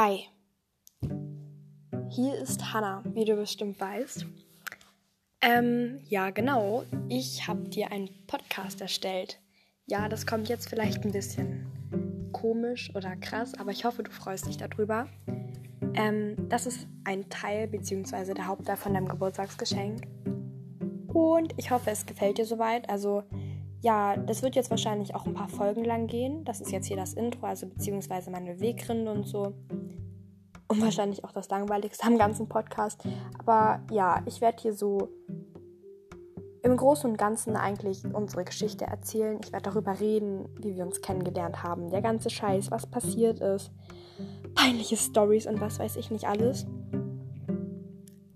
Hi, hier ist Hannah, wie du bestimmt weißt. Ähm, ja, genau. Ich habe dir einen Podcast erstellt. Ja, das kommt jetzt vielleicht ein bisschen komisch oder krass, aber ich hoffe, du freust dich darüber. Ähm, das ist ein Teil bzw. der Hauptteil von deinem Geburtstagsgeschenk. Und ich hoffe, es gefällt dir soweit. Also, ja, das wird jetzt wahrscheinlich auch ein paar Folgen lang gehen. Das ist jetzt hier das Intro, also beziehungsweise meine Weggründe und so. Und wahrscheinlich auch das langweiligste am ganzen Podcast. Aber ja, ich werde hier so im Großen und Ganzen eigentlich unsere Geschichte erzählen. Ich werde darüber reden, wie wir uns kennengelernt haben. Der ganze Scheiß, was passiert ist. Peinliche Stories und was weiß ich nicht alles.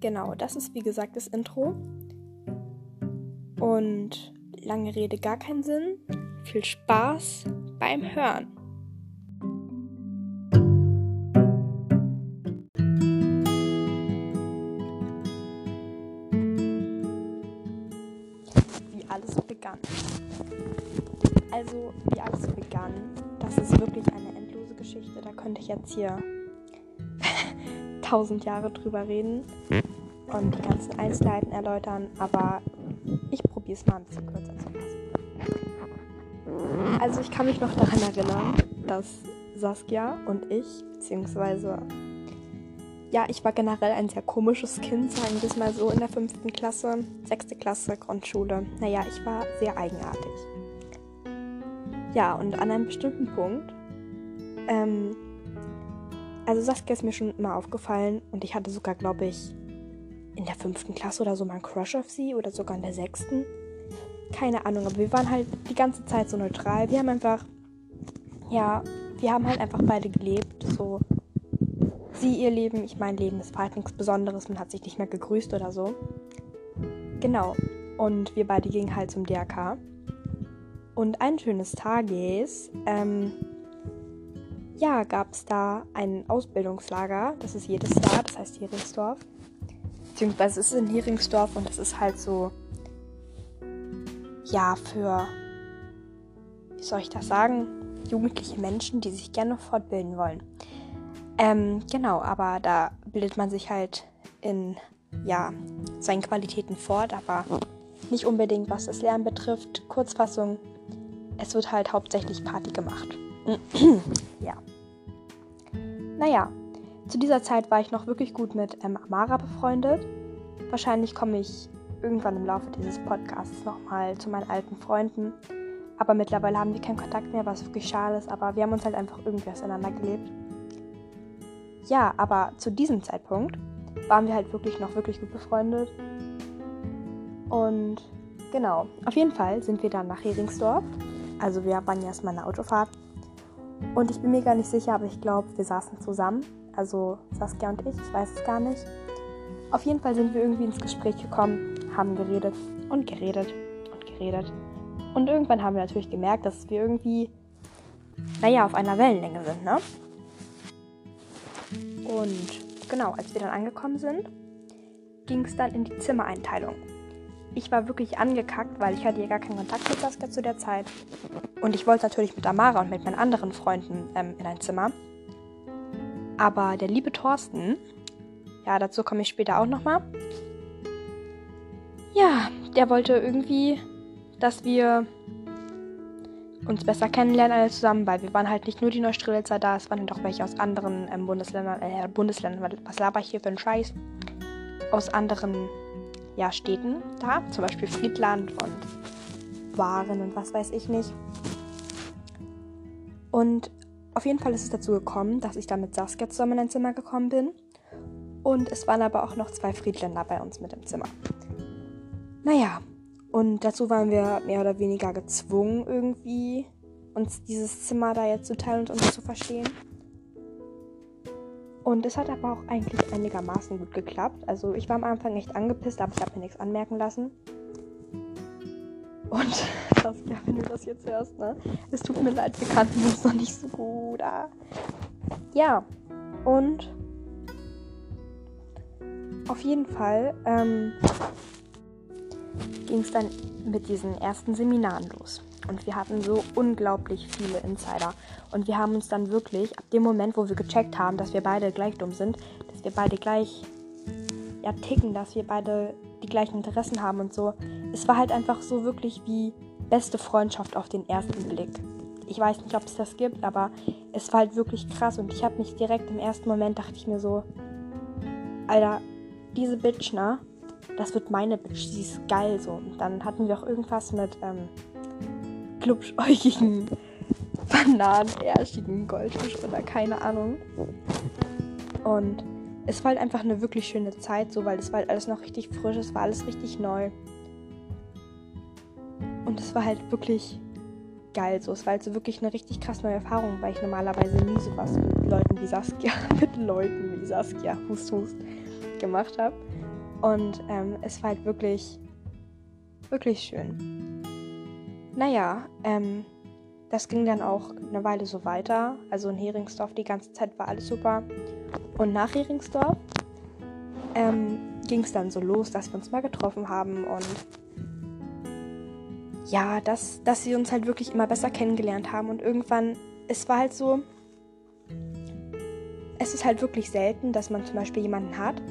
Genau, das ist wie gesagt das Intro. Und lange Rede, gar keinen Sinn. Viel Spaß beim Hören. Jetzt hier tausend Jahre drüber reden und die ganzen Einzelheiten erläutern, aber ich probiere es mal ein bisschen kürzer zu fassen. Also ich kann mich noch daran erinnern, dass Saskia und ich, beziehungsweise ja, ich war generell ein sehr komisches Kind, sagen wir es mal so, in der fünften Klasse, sechste Klasse, Grundschule. Naja, ich war sehr eigenartig. Ja, und an einem bestimmten Punkt, ähm, also Saskia ist mir schon immer aufgefallen und ich hatte sogar, glaube ich, in der fünften Klasse oder so mal einen Crush auf sie oder sogar in der sechsten. Keine Ahnung, aber wir waren halt die ganze Zeit so neutral. Wir haben einfach, ja, wir haben halt einfach beide gelebt. So, sie ihr Leben, ich mein Leben. Es war halt nichts Besonderes, man hat sich nicht mehr gegrüßt oder so. Genau. Und wir beide gingen halt zum DRK. Und ein schönes Tages, ähm, ja, gab es da ein Ausbildungslager. Das ist jedes Jahr, das heißt Heringsdorf. Beziehungsweise es ist in Heringsdorf und es ist halt so, ja, für, wie soll ich das sagen, jugendliche Menschen, die sich gerne fortbilden wollen. Ähm, genau, aber da bildet man sich halt in, ja, seinen Qualitäten fort, aber nicht unbedingt, was das Lernen betrifft. Kurzfassung, es wird halt hauptsächlich Party gemacht. ja. Naja, zu dieser Zeit war ich noch wirklich gut mit ähm, Amara befreundet. Wahrscheinlich komme ich irgendwann im Laufe dieses Podcasts nochmal zu meinen alten Freunden. Aber mittlerweile haben wir keinen Kontakt mehr, was wirklich schade ist. Aber wir haben uns halt einfach irgendwie auseinandergelebt. Ja, aber zu diesem Zeitpunkt waren wir halt wirklich noch wirklich gut befreundet. Und genau, auf jeden Fall sind wir dann nach Heringsdorf. Also wir waren ja erstmal eine Autofahrt. Und ich bin mir gar nicht sicher, aber ich glaube, wir saßen zusammen. Also Saskia und ich, ich weiß es gar nicht. Auf jeden Fall sind wir irgendwie ins Gespräch gekommen, haben geredet und geredet und geredet. Und irgendwann haben wir natürlich gemerkt, dass wir irgendwie, naja, auf einer Wellenlänge sind, ne? Und genau, als wir dann angekommen sind, ging es dann in die Zimmereinteilung. Ich war wirklich angekackt, weil ich hatte ja gar keinen Kontakt mit Saskia zu der Zeit. Und ich wollte natürlich mit Amara und mit meinen anderen Freunden ähm, in ein Zimmer. Aber der liebe Thorsten, ja, dazu komme ich später auch nochmal. Ja, der wollte irgendwie, dass wir uns besser kennenlernen alle zusammen, weil wir waren halt nicht nur die Neustrelitzer da, es waren halt auch welche aus anderen ähm, Bundesländern, äh, Bundesländern, was laber ich hier für einen Scheiß? Aus anderen, ja, Städten da, zum Beispiel Friedland und Waren und was weiß ich nicht. Und auf jeden Fall ist es dazu gekommen, dass ich dann mit Saskia zusammen in ein Zimmer gekommen bin. Und es waren aber auch noch zwei Friedländer bei uns mit im Zimmer. Naja, und dazu waren wir mehr oder weniger gezwungen, irgendwie uns dieses Zimmer da jetzt zu teilen und uns zu verstehen. Und es hat aber auch eigentlich einigermaßen gut geklappt. Also ich war am Anfang echt angepisst, aber ich habe mir nichts anmerken lassen. Und das, ja, wenn du das jetzt hörst, ne? Es tut mir leid, wir kannten uns noch nicht so gut. Ah. Ja, und auf jeden Fall ähm, ging es dann mit diesen ersten Seminaren los. Und wir hatten so unglaublich viele Insider. Und wir haben uns dann wirklich, ab dem Moment, wo wir gecheckt haben, dass wir beide gleich dumm sind, dass wir beide gleich ja, ticken, dass wir beide die gleichen Interessen haben und so. Es war halt einfach so wirklich wie beste Freundschaft auf den ersten Blick. Ich weiß nicht, ob es das gibt, aber es war halt wirklich krass und ich habe mich direkt im ersten Moment dachte ich mir so, Alter, diese Bitch, ne? Das wird meine Bitch, sie ist geil so. Und dann hatten wir auch irgendwas mit ähm, glubschäugigen bananenerschigen Goldfisch oder keine Ahnung. Und es war halt einfach eine wirklich schöne Zeit, so weil es war halt alles noch richtig frisch, es war alles richtig neu. Und es war halt wirklich geil so. Es war halt so wirklich eine richtig krass neue Erfahrung, weil ich normalerweise nie sowas mit Leuten wie Saskia, mit Leuten wie Saskia, Hust, Hust, gemacht habe. Und ähm, es war halt wirklich, wirklich schön. Naja, ähm, das ging dann auch eine Weile so weiter. Also in Heringsdorf die ganze Zeit war alles super. Und nach Heringsdorf ähm, ging es dann so los, dass wir uns mal getroffen haben und ja, dass, dass sie uns halt wirklich immer besser kennengelernt haben. Und irgendwann, es war halt so, es ist halt wirklich selten, dass man zum Beispiel jemanden hat,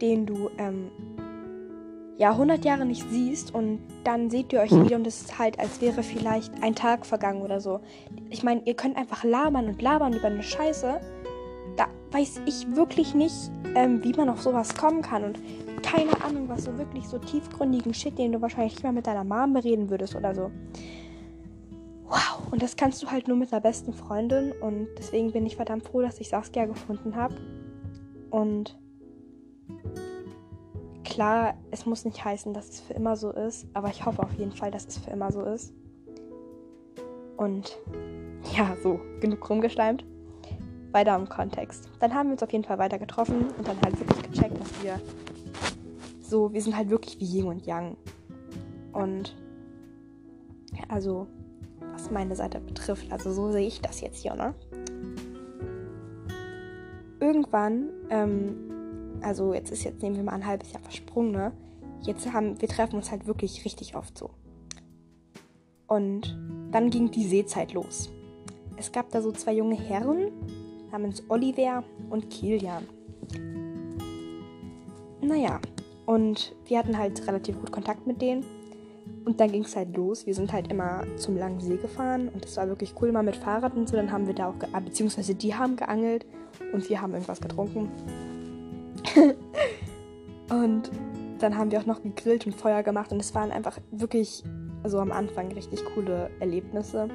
den du ähm, ja 100 Jahre nicht siehst und dann seht ihr euch mhm. wieder und es ist halt, als wäre vielleicht ein Tag vergangen oder so. Ich meine, ihr könnt einfach labern und labern über eine Scheiße. Da weiß ich wirklich nicht, ähm, wie man auf sowas kommen kann und keine Ahnung, was so wirklich so tiefgründigen Shit, den du wahrscheinlich nicht mal mit deiner Mom bereden würdest oder so. Wow, und das kannst du halt nur mit der besten Freundin und deswegen bin ich verdammt froh, dass ich Saskia gefunden habe. Und Klar, es muss nicht heißen, dass es für immer so ist, aber ich hoffe auf jeden Fall, dass es für immer so ist. Und ja, so, genug rumgeschleimt. Weiter im Kontext. Dann haben wir uns auf jeden Fall weiter getroffen und dann halt wirklich gecheckt, dass wir so, wir sind halt wirklich wie Yin und Yang. Und also, was meine Seite betrifft, also so sehe ich das jetzt hier, ne? Irgendwann ähm, also jetzt ist jetzt, nehmen wir mal ein halbes Jahr versprungen, ne? Jetzt haben, wir treffen uns halt wirklich richtig oft so. Und dann ging die Seezeit los. Es gab da so zwei junge Herren namens Oliver und Kilian. Naja, und wir hatten halt relativ gut Kontakt mit denen. Und dann ging es halt los. Wir sind halt immer zum langen See gefahren und es war wirklich cool, mal mit Fahrrad und so. Dann haben wir da auch, beziehungsweise die haben geangelt und wir haben irgendwas getrunken. und dann haben wir auch noch gegrillt und Feuer gemacht und es waren einfach wirklich, also am Anfang richtig coole Erlebnisse.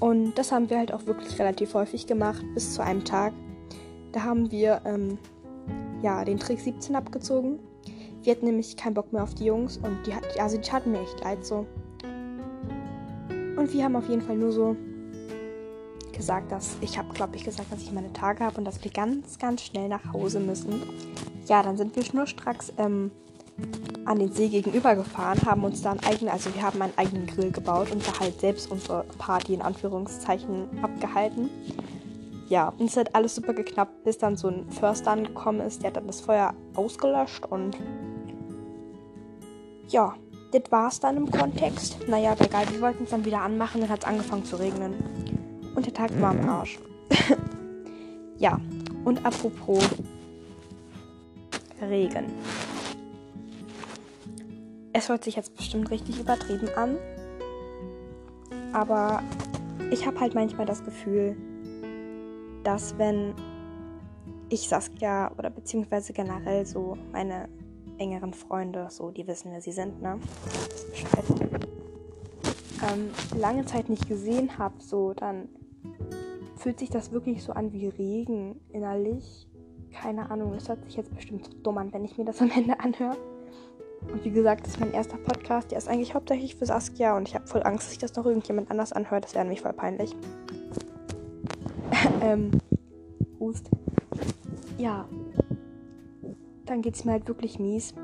Und das haben wir halt auch wirklich relativ häufig gemacht, bis zu einem Tag. Da haben wir ähm, ja, den Trick 17 abgezogen. Wir hatten nämlich keinen Bock mehr auf die Jungs und die, also die taten mir echt leid so. Und wir haben auf jeden Fall nur so gesagt, dass ich habe, glaube ich, gesagt, dass ich meine Tage habe und dass wir ganz, ganz schnell nach Hause müssen. Ja, dann sind wir schnurstracks ähm, an den See gegenüber gefahren, haben uns da einen eigenen, also wir haben einen eigenen Grill gebaut und da halt selbst unsere Party in Anführungszeichen abgehalten. Ja, und es hat alles super geknappt, bis dann so ein Förster angekommen ist, der hat dann das Feuer ausgelöscht und ja, das war's dann im Kontext. Naja, egal, wir wollten es dann wieder anmachen, dann hat es angefangen zu regnen. Und der Tag war am Arsch. ja, und apropos Regen. Es hört sich jetzt bestimmt richtig übertrieben an. Aber ich habe halt manchmal das Gefühl, dass wenn ich Saskia oder beziehungsweise generell so meine engeren Freunde, so die wissen, wer sie sind, ne? Ähm, lange Zeit nicht gesehen habe, so dann fühlt sich das wirklich so an wie Regen innerlich. Keine Ahnung, es hört sich jetzt bestimmt so dumm an, wenn ich mir das am Ende anhöre. Und wie gesagt, das ist mein erster Podcast. Der ist eigentlich hauptsächlich für Saskia und ich habe voll Angst, dass sich das noch irgendjemand anders anhört. Das wäre nämlich voll peinlich. ähm, Hust. Ja. Dann geht es mir halt wirklich mies.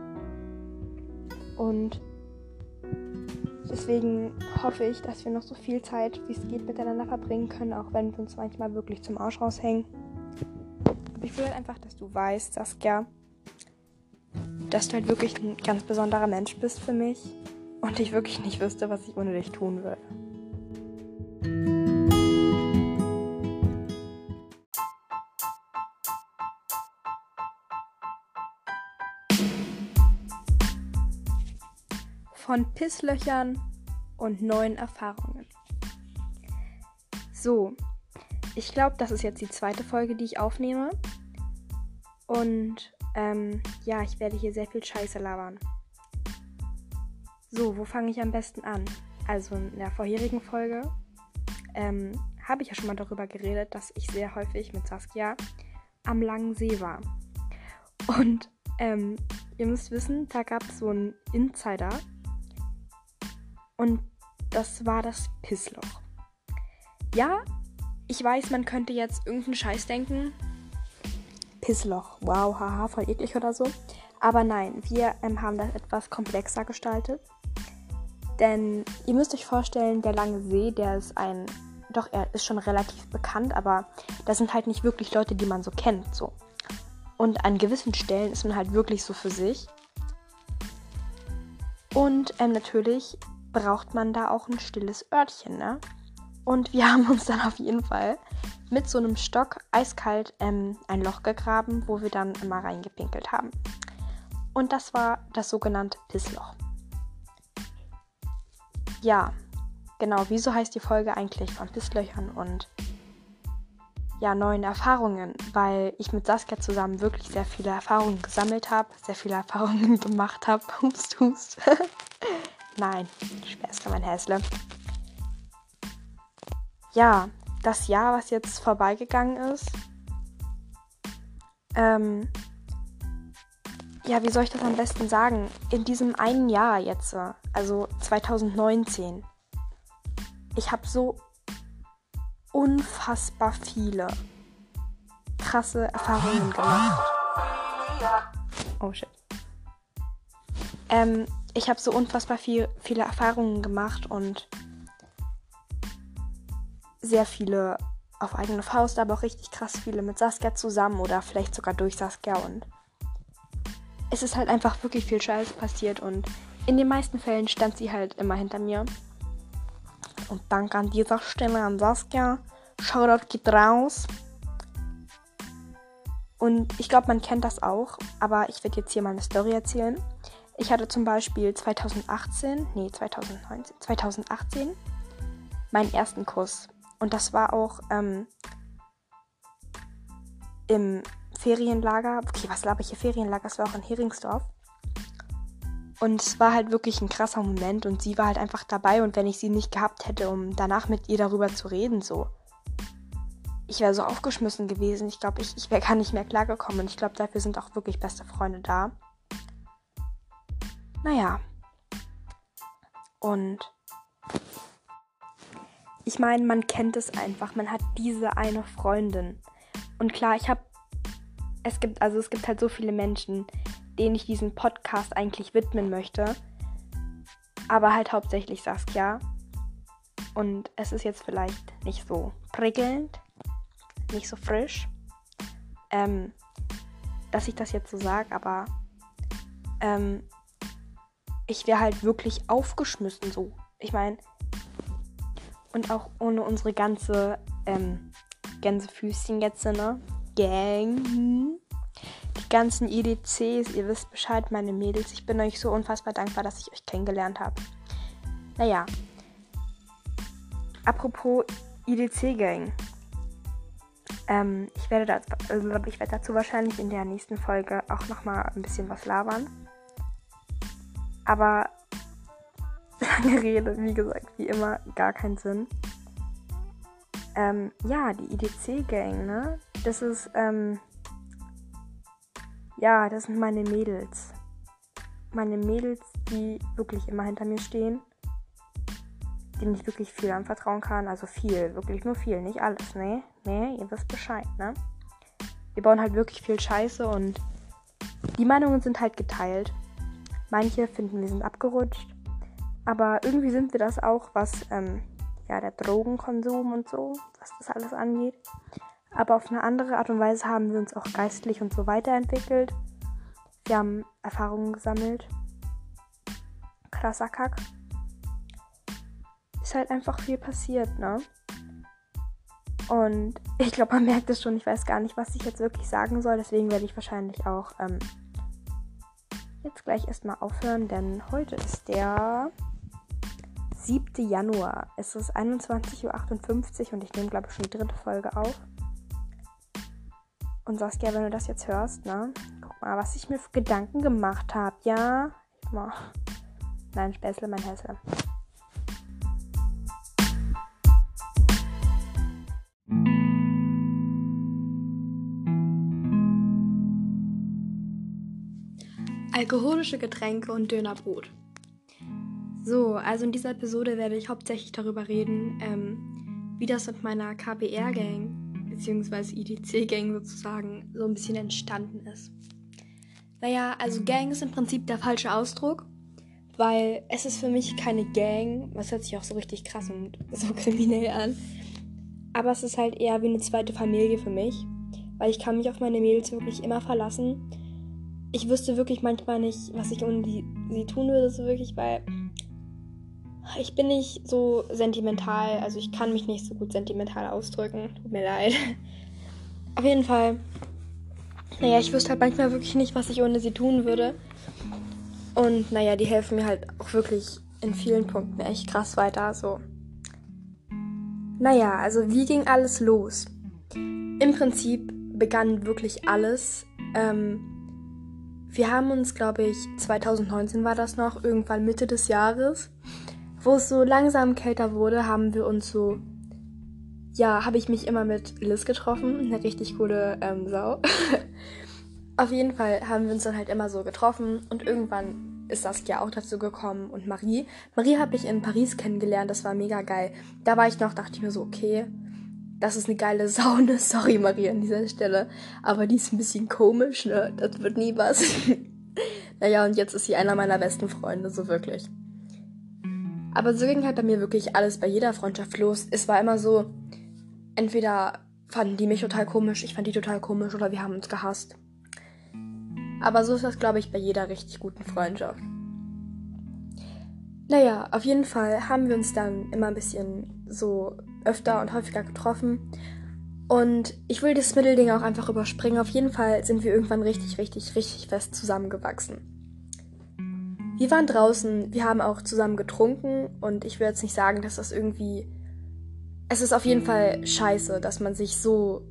Und Deswegen hoffe ich, dass wir noch so viel Zeit, wie es geht, miteinander verbringen können, auch wenn wir uns manchmal wirklich zum Arsch raushängen. Ich will halt einfach, dass du weißt, Saskia, dass du halt wirklich ein ganz besonderer Mensch bist für mich und ich wirklich nicht wüsste, was ich ohne dich tun würde. Von Pisslöchern und neuen Erfahrungen. So, ich glaube, das ist jetzt die zweite Folge, die ich aufnehme. Und ähm, ja, ich werde hier sehr viel Scheiße labern. So, wo fange ich am besten an? Also in der vorherigen Folge ähm, habe ich ja schon mal darüber geredet, dass ich sehr häufig mit Saskia am Langen See war. Und ähm, ihr müsst wissen, da gab es so einen Insider. Und das war das Pissloch. Ja, ich weiß, man könnte jetzt irgendeinen Scheiß denken. Pissloch, wow, haha, voll eklig oder so. Aber nein, wir ähm, haben das etwas komplexer gestaltet. Denn ihr müsst euch vorstellen, der lange See, der ist ein, doch er ist schon relativ bekannt, aber das sind halt nicht wirklich Leute, die man so kennt, so. Und an gewissen Stellen ist man halt wirklich so für sich. Und ähm, natürlich braucht man da auch ein stilles Örtchen, ne? Und wir haben uns dann auf jeden Fall mit so einem Stock eiskalt ähm, ein Loch gegraben, wo wir dann immer reingepinkelt haben. Und das war das sogenannte Pissloch. Ja, genau, wieso heißt die Folge eigentlich von Pisslöchern und ja, neuen Erfahrungen? Weil ich mit Saskia zusammen wirklich sehr viele Erfahrungen gesammelt habe, sehr viele Erfahrungen gemacht habe. Hust, hust. Nein, Späßle, mein Häsle ja, das Jahr, was jetzt vorbeigegangen ist, ähm, ja, wie soll ich das am besten sagen? In diesem einen Jahr jetzt, also 2019, ich habe so unfassbar viele krasse Erfahrungen gemacht. Oh shit. Ähm, ich habe so unfassbar viel, viele Erfahrungen gemacht und sehr viele auf eigene Faust, aber auch richtig krass viele mit Saskia zusammen oder vielleicht sogar durch Saskia und es ist halt einfach wirklich viel Scheiß passiert und in den meisten Fällen stand sie halt immer hinter mir. Und danke an dieser Stelle an Saskia. Shoutout geht raus. Und ich glaube, man kennt das auch, aber ich werde jetzt hier mal eine Story erzählen. Ich hatte zum Beispiel 2018, nee, 2019, 2018 meinen ersten Kuss und das war auch ähm, im Ferienlager. Okay, was laber ich hier? Ferienlager, das war auch in Heringsdorf. Und es war halt wirklich ein krasser Moment und sie war halt einfach dabei und wenn ich sie nicht gehabt hätte, um danach mit ihr darüber zu reden, so. Ich wäre so aufgeschmissen gewesen. Ich glaube, ich, ich wäre gar nicht mehr klargekommen und ich glaube, dafür sind auch wirklich beste Freunde da. Naja. Und ich meine, man kennt es einfach. Man hat diese eine Freundin. Und klar, ich habe. Es gibt, also es gibt halt so viele Menschen, denen ich diesen Podcast eigentlich widmen möchte. Aber halt hauptsächlich Saskia. Und es ist jetzt vielleicht nicht so prickelnd, nicht so frisch, ähm, dass ich das jetzt so sage, aber ähm, ich wäre halt wirklich aufgeschmissen so. Ich meine, und auch ohne unsere ganze ähm, Gänsefüßchen jetzt, ne? Gang. Die ganzen EDCs, ihr wisst Bescheid, meine Mädels. Ich bin euch so unfassbar dankbar, dass ich euch kennengelernt habe. Naja. Apropos EDC-Gang. Ähm, ich, werde dazu, also ich werde dazu wahrscheinlich in der nächsten Folge auch nochmal ein bisschen was labern. Aber lange Rede, wie gesagt, wie immer, gar keinen Sinn. Ähm, ja, die IDC-Gang, ne? Das ist, ähm, ja, das sind meine Mädels. Meine Mädels, die wirklich immer hinter mir stehen. Denen ich wirklich viel anvertrauen kann. Also viel, wirklich nur viel, nicht alles, ne? Ne, ihr wisst Bescheid, ne? Wir bauen halt wirklich viel Scheiße und die Meinungen sind halt geteilt. Manche finden, wir sind abgerutscht. Aber irgendwie sind wir das auch, was ähm, ja, der Drogenkonsum und so, was das alles angeht. Aber auf eine andere Art und Weise haben wir uns auch geistlich und so weiterentwickelt. Wir haben Erfahrungen gesammelt. krasser Kack. Ist halt einfach viel passiert, ne? Und ich glaube, man merkt es schon. Ich weiß gar nicht, was ich jetzt wirklich sagen soll. Deswegen werde ich wahrscheinlich auch ähm, jetzt gleich erstmal aufhören, denn heute ist der 7. Januar. Es ist 21.58 Uhr und ich nehme, glaube ich, schon die dritte Folge auf. Und Saskia, wenn du das jetzt hörst, ne? Guck mal, was ich mir für Gedanken gemacht habe, ja? Ich mach. Nein, Späßle, mein Hesse. Alkoholische Getränke und Dönerbrot. So, also in dieser Episode werde ich hauptsächlich darüber reden, ähm, wie das mit meiner KPR-Gang bzw. IDC-Gang sozusagen so ein bisschen entstanden ist. Naja, also Gang ist im Prinzip der falsche Ausdruck, weil es ist für mich keine Gang, was hört sich auch so richtig krass und so kriminell an, aber es ist halt eher wie eine zweite Familie für mich, weil ich kann mich auf meine Mädels wirklich immer verlassen ich wüsste wirklich manchmal nicht, was ich ohne die, sie tun würde, so wirklich, weil ich bin nicht so sentimental, also ich kann mich nicht so gut sentimental ausdrücken. Tut mir leid. Auf jeden Fall. Naja, ich wüsste halt manchmal wirklich nicht, was ich ohne sie tun würde. Und naja, die helfen mir halt auch wirklich in vielen Punkten echt krass weiter. So. Naja, also wie ging alles los? Im Prinzip begann wirklich alles ähm, wir haben uns, glaube ich, 2019 war das noch, irgendwann Mitte des Jahres, wo es so langsam kälter wurde, haben wir uns so, ja, habe ich mich immer mit Liz getroffen, eine richtig coole ähm, Sau. Auf jeden Fall haben wir uns dann halt immer so getroffen und irgendwann ist Saskia auch dazu gekommen und Marie. Marie habe ich in Paris kennengelernt, das war mega geil. Da war ich noch, dachte ich mir so, okay, das ist eine geile Saune. Sorry, Maria, an dieser Stelle. Aber die ist ein bisschen komisch, ne? Das wird nie was. naja, und jetzt ist sie einer meiner besten Freunde, so wirklich. Aber so ging halt bei mir wirklich alles bei jeder Freundschaft los. Es war immer so, entweder fanden die mich total komisch, ich fand die total komisch oder wir haben uns gehasst. Aber so ist das, glaube ich, bei jeder richtig guten Freundschaft. Naja, auf jeden Fall haben wir uns dann immer ein bisschen so öfter und häufiger getroffen. Und ich will das Mittelding auch einfach überspringen. Auf jeden Fall sind wir irgendwann richtig, richtig, richtig fest zusammengewachsen. Wir waren draußen, wir haben auch zusammen getrunken und ich will jetzt nicht sagen, dass das irgendwie. Es ist auf jeden Fall scheiße, dass man sich so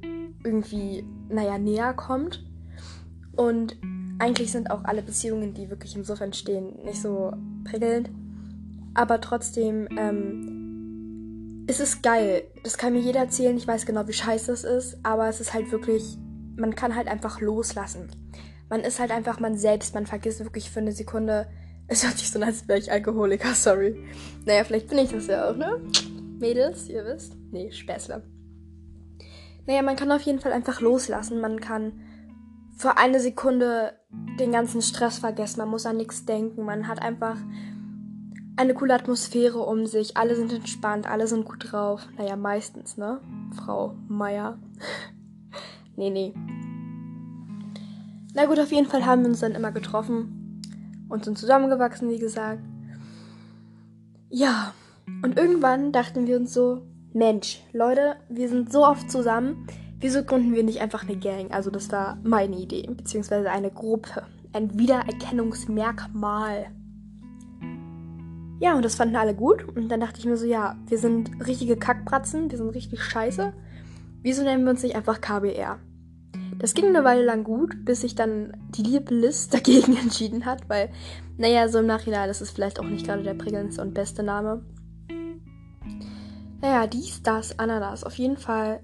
irgendwie, naja, näher kommt. Und eigentlich sind auch alle Beziehungen, die wirklich im Suff entstehen, nicht so prickelnd. Aber trotzdem ähm, ist es geil. Das kann mir jeder erzählen. Ich weiß genau, wie scheiße es ist. Aber es ist halt wirklich, man kann halt einfach loslassen. Man ist halt einfach man selbst. Man vergisst wirklich für eine Sekunde. Es hört sich so an, als wäre ich Alkoholiker, sorry. Naja, vielleicht bin ich das ja auch, ne? Mädels, ihr wisst. Nee, Späßle. Naja, man kann auf jeden Fall einfach loslassen. Man kann für eine Sekunde den ganzen Stress vergessen. Man muss an nichts denken. Man hat einfach eine coole Atmosphäre um sich. Alle sind entspannt, alle sind gut drauf. Naja, meistens, ne? Frau Meier. nee, nee. Na gut, auf jeden Fall haben wir uns dann immer getroffen und sind zusammengewachsen, wie gesagt. Ja, und irgendwann dachten wir uns so, Mensch, Leute, wir sind so oft zusammen, wieso gründen wir nicht einfach eine Gang? Also das war meine Idee, beziehungsweise eine Gruppe, ein Wiedererkennungsmerkmal. Ja, und das fanden alle gut. Und dann dachte ich mir so, ja, wir sind richtige Kackbratzen, wir sind richtig scheiße. Wieso nennen wir uns nicht einfach KBR? Das ging eine Weile lang gut, bis sich dann die liebe Liz dagegen entschieden hat, weil, naja, so im Nachhinein ist es vielleicht auch nicht gerade der prickelndste und beste Name. Naja, dies, das, Ananas. Auf jeden Fall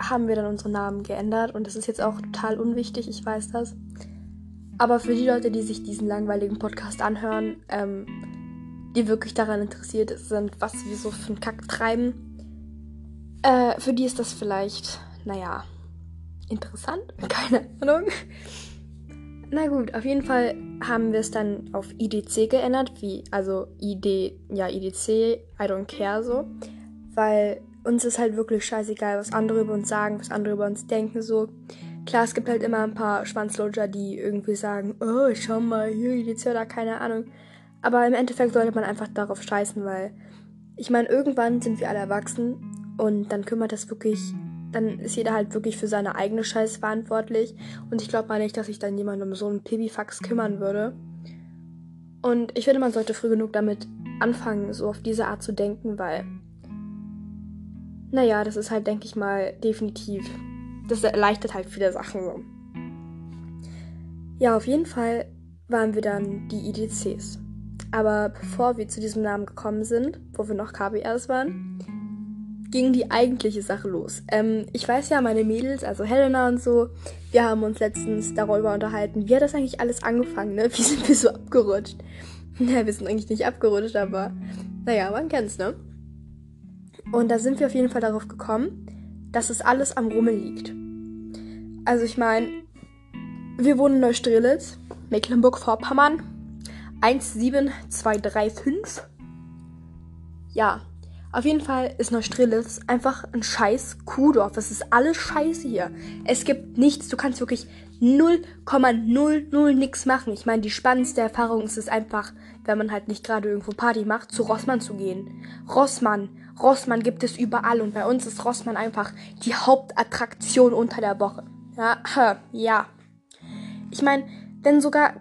haben wir dann unsere Namen geändert und das ist jetzt auch total unwichtig, ich weiß das. Aber für die Leute, die sich diesen langweiligen Podcast anhören, ähm, die wirklich daran interessiert sind, was wir so für einen Kack treiben, äh, für die ist das vielleicht, naja, interessant. Keine Ahnung. Na gut, auf jeden Fall haben wir es dann auf IDC geändert, wie, also ID, ja, IDC, I don't care so, weil uns ist halt wirklich scheißegal, was andere über uns sagen, was andere über uns denken, so. Klar, es gibt halt immer ein paar Schwanzlutscher, die irgendwie sagen, oh, schau mal, hier IDC oder keine Ahnung. Aber im Endeffekt sollte man einfach darauf scheißen, weil ich meine, irgendwann sind wir alle erwachsen und dann kümmert das wirklich, dann ist jeder halt wirklich für seine eigene Scheiße verantwortlich. Und ich glaube mal nicht, dass sich dann jemand um so einen Pibifax kümmern würde. Und ich finde, man sollte früh genug damit anfangen, so auf diese Art zu denken, weil, naja, das ist halt, denke ich mal, definitiv, das erleichtert halt viele Sachen so. Ja, auf jeden Fall waren wir dann die IDCs. Aber bevor wir zu diesem Namen gekommen sind, wo wir noch KBRs waren, ging die eigentliche Sache los. Ähm, ich weiß ja, meine Mädels, also Helena und so, wir haben uns letztens darüber unterhalten, wie hat das eigentlich alles angefangen, ne? Wie sind wir so abgerutscht? Naja, wir sind eigentlich nicht abgerutscht, aber naja, man kennt's, ne? Und da sind wir auf jeden Fall darauf gekommen, dass es alles am Rummel liegt. Also ich meine, wir wohnen in Neustrelitz, Mecklenburg-Vorpommern, 17235. Ja, auf jeden Fall ist Neustrelitz einfach ein scheiß Kuhdorf. Es ist alles scheiße hier. Es gibt nichts. Du kannst wirklich 0,00 nix machen. Ich meine, die spannendste Erfahrung ist es einfach, wenn man halt nicht gerade irgendwo Party macht, zu Rossmann zu gehen. Rossmann. Rossmann gibt es überall und bei uns ist Rossmann einfach die Hauptattraktion unter der Woche. Ja, ja. Ich meine, denn sogar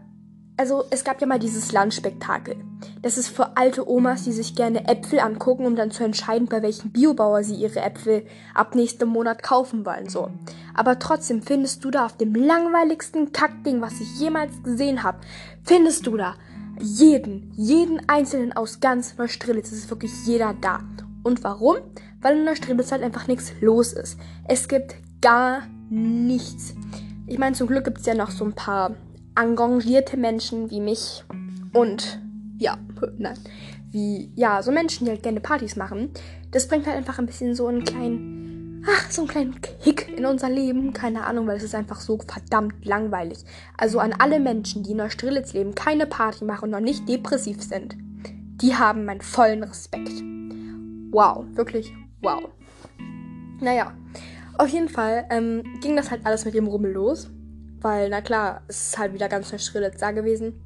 also es gab ja mal dieses Landspektakel. Das ist für alte Omas, die sich gerne Äpfel angucken, um dann zu entscheiden, bei welchem Biobauer sie ihre Äpfel ab nächstem Monat kaufen wollen. So. Aber trotzdem findest du da auf dem langweiligsten Kackding, was ich jemals gesehen habe, findest du da jeden, jeden einzelnen aus ganz Neustrelitz. Es ist wirklich jeder da. Und warum? Weil in Neustrelitz halt einfach nichts los ist. Es gibt gar nichts. Ich meine, zum Glück gibt es ja noch so ein paar engagierte Menschen wie mich und ja, nein, wie ja, so Menschen, die halt gerne Partys machen. Das bringt halt einfach ein bisschen so einen kleinen, ach, so einen kleinen Kick in unser Leben. Keine Ahnung, weil es ist einfach so verdammt langweilig. Also an alle Menschen, die in Neustrelitz leben, keine Party machen und noch nicht depressiv sind, die haben meinen vollen Respekt. Wow, wirklich wow. Naja, auf jeden Fall ähm, ging das halt alles mit dem Rummel los. Weil, na klar, es ist halt wieder ganz verschrillt da gewesen.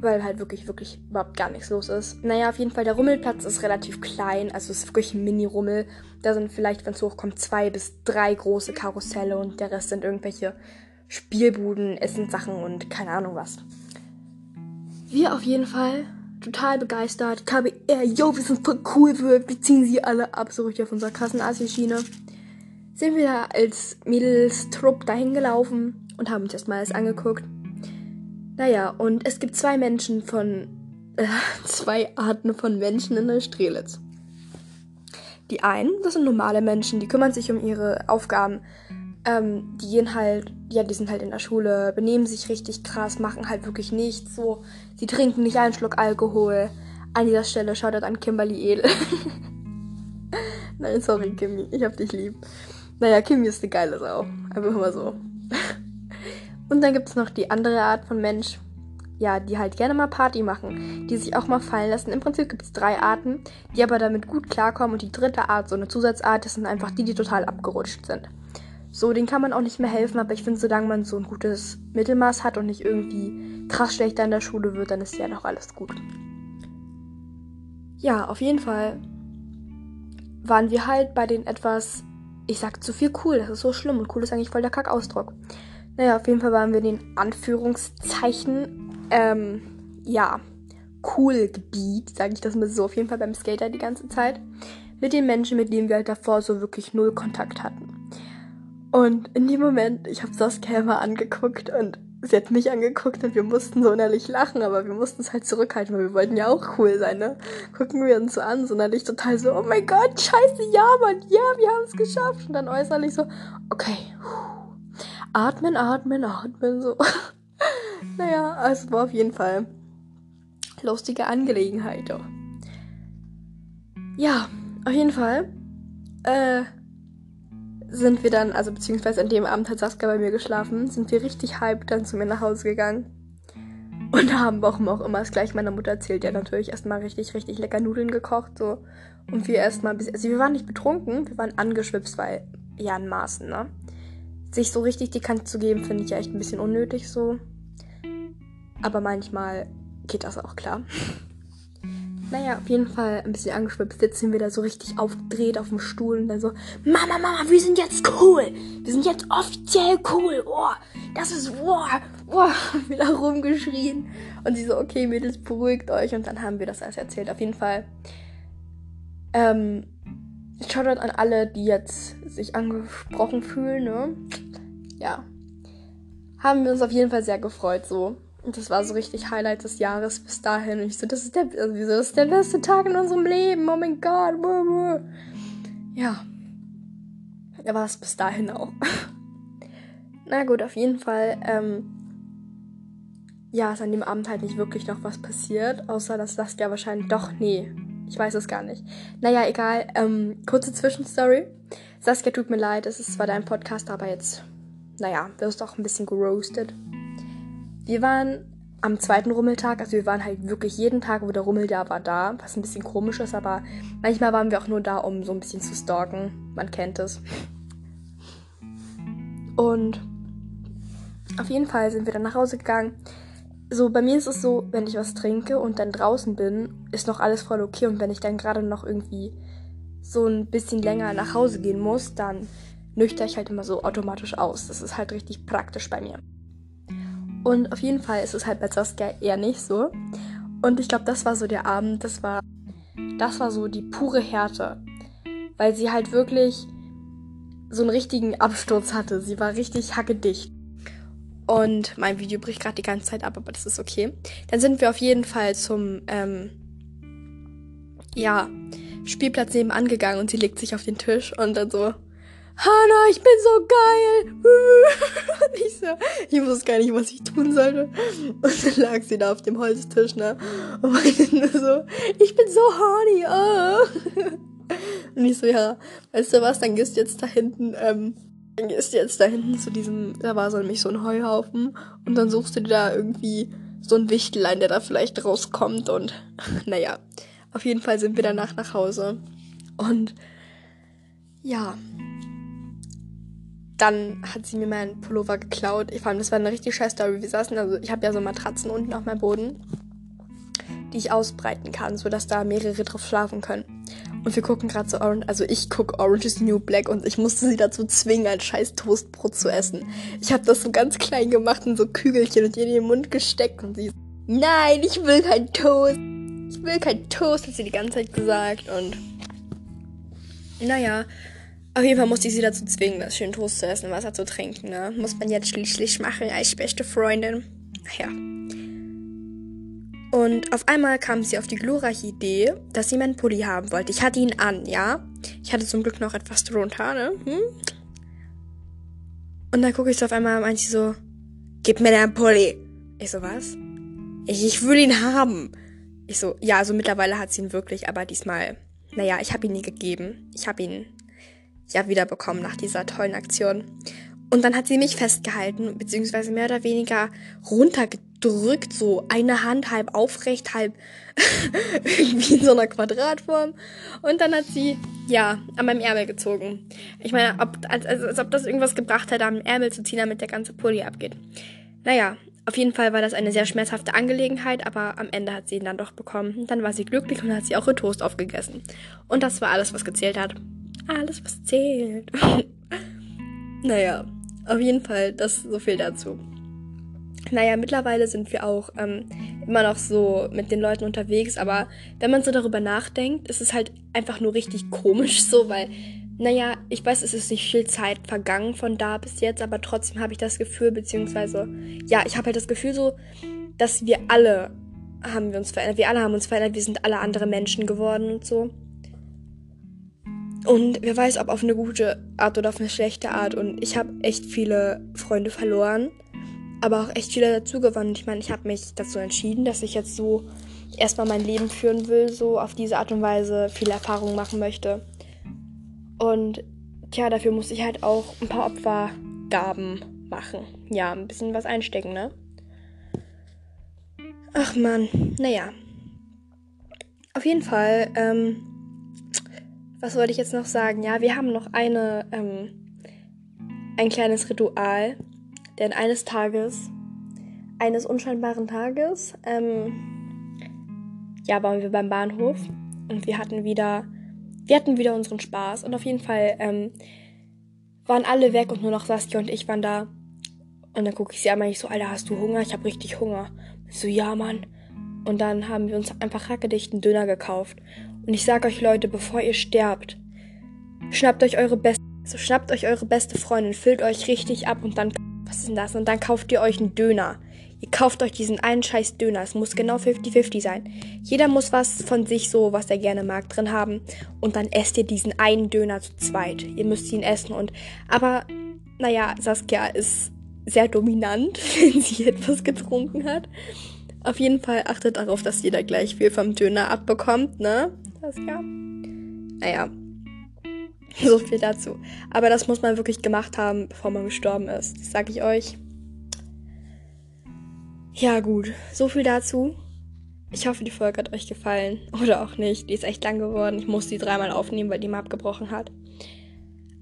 Weil halt wirklich, wirklich überhaupt gar nichts los ist. Naja, auf jeden Fall, der Rummelplatz ist relativ klein. Also es ist wirklich ein Mini-Rummel. Da sind vielleicht, wenn es hochkommt, zwei bis drei große Karusselle und der Rest sind irgendwelche Spielbuden, Essenssachen und keine Ahnung was. Wir auf jeden Fall total begeistert. KBR, yo, wir sind voll cool, wir, wir ziehen sie alle ab, so richtig auf unserer krassen Asi-Schiene sind wir als Mädelstrupp dahin gelaufen und haben uns erstmal alles angeguckt. Naja, und es gibt zwei Menschen von, äh, zwei Arten von Menschen in der Strelitz. Die einen, das sind normale Menschen, die kümmern sich um ihre Aufgaben. Ähm, die gehen halt, ja, die sind halt in der Schule, benehmen sich richtig krass, machen halt wirklich nichts. So, sie trinken nicht einen Schluck Alkohol. An dieser Stelle schaut an Kimberly Edel. Nein, sorry, Kimmy, ich hab dich lieb. Naja, Kimi ist eine geile Sau. Einfach mal so. Und dann gibt es noch die andere Art von Mensch, ja, die halt gerne mal Party machen, die sich auch mal fallen lassen. Im Prinzip gibt es drei Arten, die aber damit gut klarkommen. Und die dritte Art, so eine Zusatzart, das sind einfach die, die total abgerutscht sind. So, den kann man auch nicht mehr helfen, aber ich finde, solange man so ein gutes Mittelmaß hat und nicht irgendwie krass schlechter in der Schule wird, dann ist ja noch alles gut. Ja, auf jeden Fall waren wir halt bei den etwas ich sag zu viel cool, das ist so schlimm und cool ist eigentlich voll der Kackausdruck. Naja, auf jeden Fall waren wir in den Anführungszeichen, ähm, ja, cool Gebiet, sage ich das mal so, auf jeden Fall beim Skater die ganze Zeit. Mit den Menschen, mit denen wir halt davor so wirklich null Kontakt hatten. Und in dem Moment, ich habe Saskia immer angeguckt und sie hat mich angeguckt und wir mussten so innerlich lachen, aber wir mussten es halt zurückhalten, weil wir wollten ja auch cool sein, ne? Gucken wir uns so an, so innerlich total so, oh mein Gott, scheiße, ja, Mann, ja, wir haben es geschafft. Und dann äußerlich so, okay, atmen, atmen, atmen, so. naja, es war auf jeden Fall lustige Angelegenheit, doch. Ja, auf jeden Fall, äh, sind wir dann, also beziehungsweise an dem Abend hat Saskia bei mir geschlafen, sind wir richtig hyped dann zu mir nach Hause gegangen. Und haben warum auch immer es gleich meiner Mutter erzählt, ja natürlich erstmal richtig, richtig lecker Nudeln gekocht, so. Und wir erstmal, also wir waren nicht betrunken, wir waren angeschwipst, weil, ja, in Maßen, ne? Sich so richtig die Kante zu geben, finde ich ja echt ein bisschen unnötig, so. Aber manchmal geht das auch klar. Naja, auf jeden Fall ein bisschen angeschwipst. Sind wir da so richtig aufgedreht auf dem Stuhl und dann so, Mama, Mama, wir sind jetzt cool. Wir sind jetzt offiziell cool. Oh, das ist, oh, oh, wieder rumgeschrien. Und sie so, okay, Mädels, beruhigt euch. Und dann haben wir das alles erzählt. Auf jeden Fall, ähm, Shoutout an alle, die jetzt sich angesprochen fühlen, ne? Ja. Haben wir uns auf jeden Fall sehr gefreut, so. Und das war so richtig Highlight des Jahres bis dahin. Und ich so, das ist der, also das ist der beste Tag in unserem Leben. Oh mein Gott. Ja. Er war es bis dahin auch. Na gut, auf jeden Fall. Ähm, ja, ist an dem Abend halt nicht wirklich noch was passiert. Außer, dass das ja wahrscheinlich doch, nee, ich weiß es gar nicht. Naja, egal. Ähm, kurze Zwischenstory. Saskia, tut mir leid, es ist zwar dein Podcast, aber jetzt, naja, wirst auch ein bisschen geroastet. Wir waren am zweiten Rummeltag, also wir waren halt wirklich jeden Tag, wo der Rummel da war, da, was ein bisschen komisch ist, aber manchmal waren wir auch nur da, um so ein bisschen zu stalken. Man kennt es. Und auf jeden Fall sind wir dann nach Hause gegangen. So, bei mir ist es so, wenn ich was trinke und dann draußen bin, ist noch alles voll okay. Und wenn ich dann gerade noch irgendwie so ein bisschen länger nach Hause gehen muss, dann nüchter ich halt immer so automatisch aus. Das ist halt richtig praktisch bei mir. Und auf jeden Fall ist es halt bei Saskia eher nicht so. Und ich glaube, das war so der Abend, das war, das war so die pure Härte. Weil sie halt wirklich so einen richtigen Absturz hatte. Sie war richtig hackedicht. Und mein Video bricht gerade die ganze Zeit ab, aber das ist okay. Dann sind wir auf jeden Fall zum, ähm, ja, Spielplatz nebenan gegangen und sie legt sich auf den Tisch und dann so, Hannah, ich bin so geil. Und ich so, ich wusste gar nicht, was ich tun sollte. Und dann lag sie da auf dem Holztisch, ne? Und meinte nur so, ich bin so horny, oh. Und ich so, ja, weißt du was, dann gehst du jetzt da hinten, ähm, dann gehst du jetzt da hinten zu diesem, da war so nämlich so ein Heuhaufen. Und dann suchst du dir da irgendwie so ein Wichtlein, der da vielleicht rauskommt. Und naja, auf jeden Fall sind wir danach nach Hause. Und ja, dann hat sie mir meinen Pullover geklaut. Ich fand, das war eine richtig scheiß Story. Wir saßen, also ich habe ja so Matratzen unten auf meinem Boden, die ich ausbreiten kann, sodass da mehrere drauf schlafen können. Und wir gucken gerade so Orange, also ich gucke Orange is New Black und ich musste sie dazu zwingen, ein scheiß Toastbrot zu essen. Ich habe das so ganz klein gemacht in so Kügelchen und ihr in den Mund gesteckt und sie, nein, ich will kein Toast. Ich will kein Toast, hat sie die ganze Zeit gesagt und naja, auf jeden Fall musste ich sie dazu zwingen, das schön Toast zu essen und Wasser zu trinken. Ne? Muss man jetzt schließlich machen als beste Freundin. Ach ja. Und auf einmal kam sie auf die glorreiche Idee, dass sie meinen Pulli haben wollte. Ich hatte ihn an, ja. Ich hatte zum Glück noch etwas drunter, ne? Hm? Und dann gucke ich so auf einmal und meinte sie so, gib mir deinen Pulli. Ich so, was? Ich, ich will ihn haben. Ich so, ja, also mittlerweile hat sie ihn wirklich, aber diesmal, naja, ich habe ihn nie gegeben. Ich habe ihn ja wiederbekommen nach dieser tollen Aktion. Und dann hat sie mich festgehalten, beziehungsweise mehr oder weniger runtergedrückt, so eine Hand halb aufrecht, halb irgendwie in so einer Quadratform. Und dann hat sie, ja, an meinem Ärmel gezogen. Ich meine, ob, als, als, als ob das irgendwas gebracht hätte, am Ärmel zu ziehen, damit der ganze Pulli abgeht. Naja, auf jeden Fall war das eine sehr schmerzhafte Angelegenheit, aber am Ende hat sie ihn dann doch bekommen. Dann war sie glücklich und hat sie auch ihr Toast aufgegessen. Und das war alles, was gezählt hat alles, was zählt. naja, auf jeden Fall, das so viel dazu. Naja, mittlerweile sind wir auch ähm, immer noch so mit den Leuten unterwegs, aber wenn man so darüber nachdenkt, ist es halt einfach nur richtig komisch so, weil, naja, ich weiß, es ist nicht viel Zeit vergangen von da bis jetzt, aber trotzdem habe ich das Gefühl, beziehungsweise, ja, ich habe halt das Gefühl so, dass wir alle haben wir uns verändert, wir alle haben uns verändert, wir sind alle andere Menschen geworden und so. Und wer weiß, ob auf eine gute Art oder auf eine schlechte Art. Und ich habe echt viele Freunde verloren, aber auch echt viele dazu gewonnen. Ich meine, ich habe mich dazu entschieden, dass ich jetzt so erstmal mein Leben führen will, so auf diese Art und Weise viele Erfahrungen machen möchte. Und tja, dafür muss ich halt auch ein paar Opfergaben machen. Ja, ein bisschen was einstecken, ne? Ach man, naja. Auf jeden Fall, ähm, was wollte ich jetzt noch sagen? Ja, wir haben noch eine, ähm, ein kleines Ritual, denn eines Tages, eines unscheinbaren Tages, ähm, ja, waren wir beim Bahnhof und wir hatten wieder, wir hatten wieder unseren Spaß und auf jeden Fall ähm, waren alle weg und nur noch Saskia und ich waren da. Und dann gucke ich sie an, ich so, Alter, hast du Hunger? Ich habe richtig Hunger. Ich so, ja, Mann. Und dann haben wir uns einfach hackedichten Döner gekauft. Und ich sag euch, Leute, bevor ihr sterbt, schnappt euch eure beste, also schnappt euch eure beste Freundin, füllt euch richtig ab und dann, was ist denn das? Und dann kauft ihr euch einen Döner. Ihr kauft euch diesen einen scheiß Döner. Es muss genau 50-50 sein. Jeder muss was von sich so, was er gerne mag, drin haben. Und dann esst ihr diesen einen Döner zu zweit. Ihr müsst ihn essen und, aber, naja, Saskia ist sehr dominant, wenn sie etwas getrunken hat. Auf jeden Fall achtet darauf, dass jeder gleich viel vom Döner abbekommt, ne? Saskia? Naja. So viel dazu. Aber das muss man wirklich gemacht haben, bevor man gestorben ist. Das sag ich euch. Ja, gut. So viel dazu. Ich hoffe, die Folge hat euch gefallen. Oder auch nicht. Die ist echt lang geworden. Ich muss die dreimal aufnehmen, weil die mal abgebrochen hat.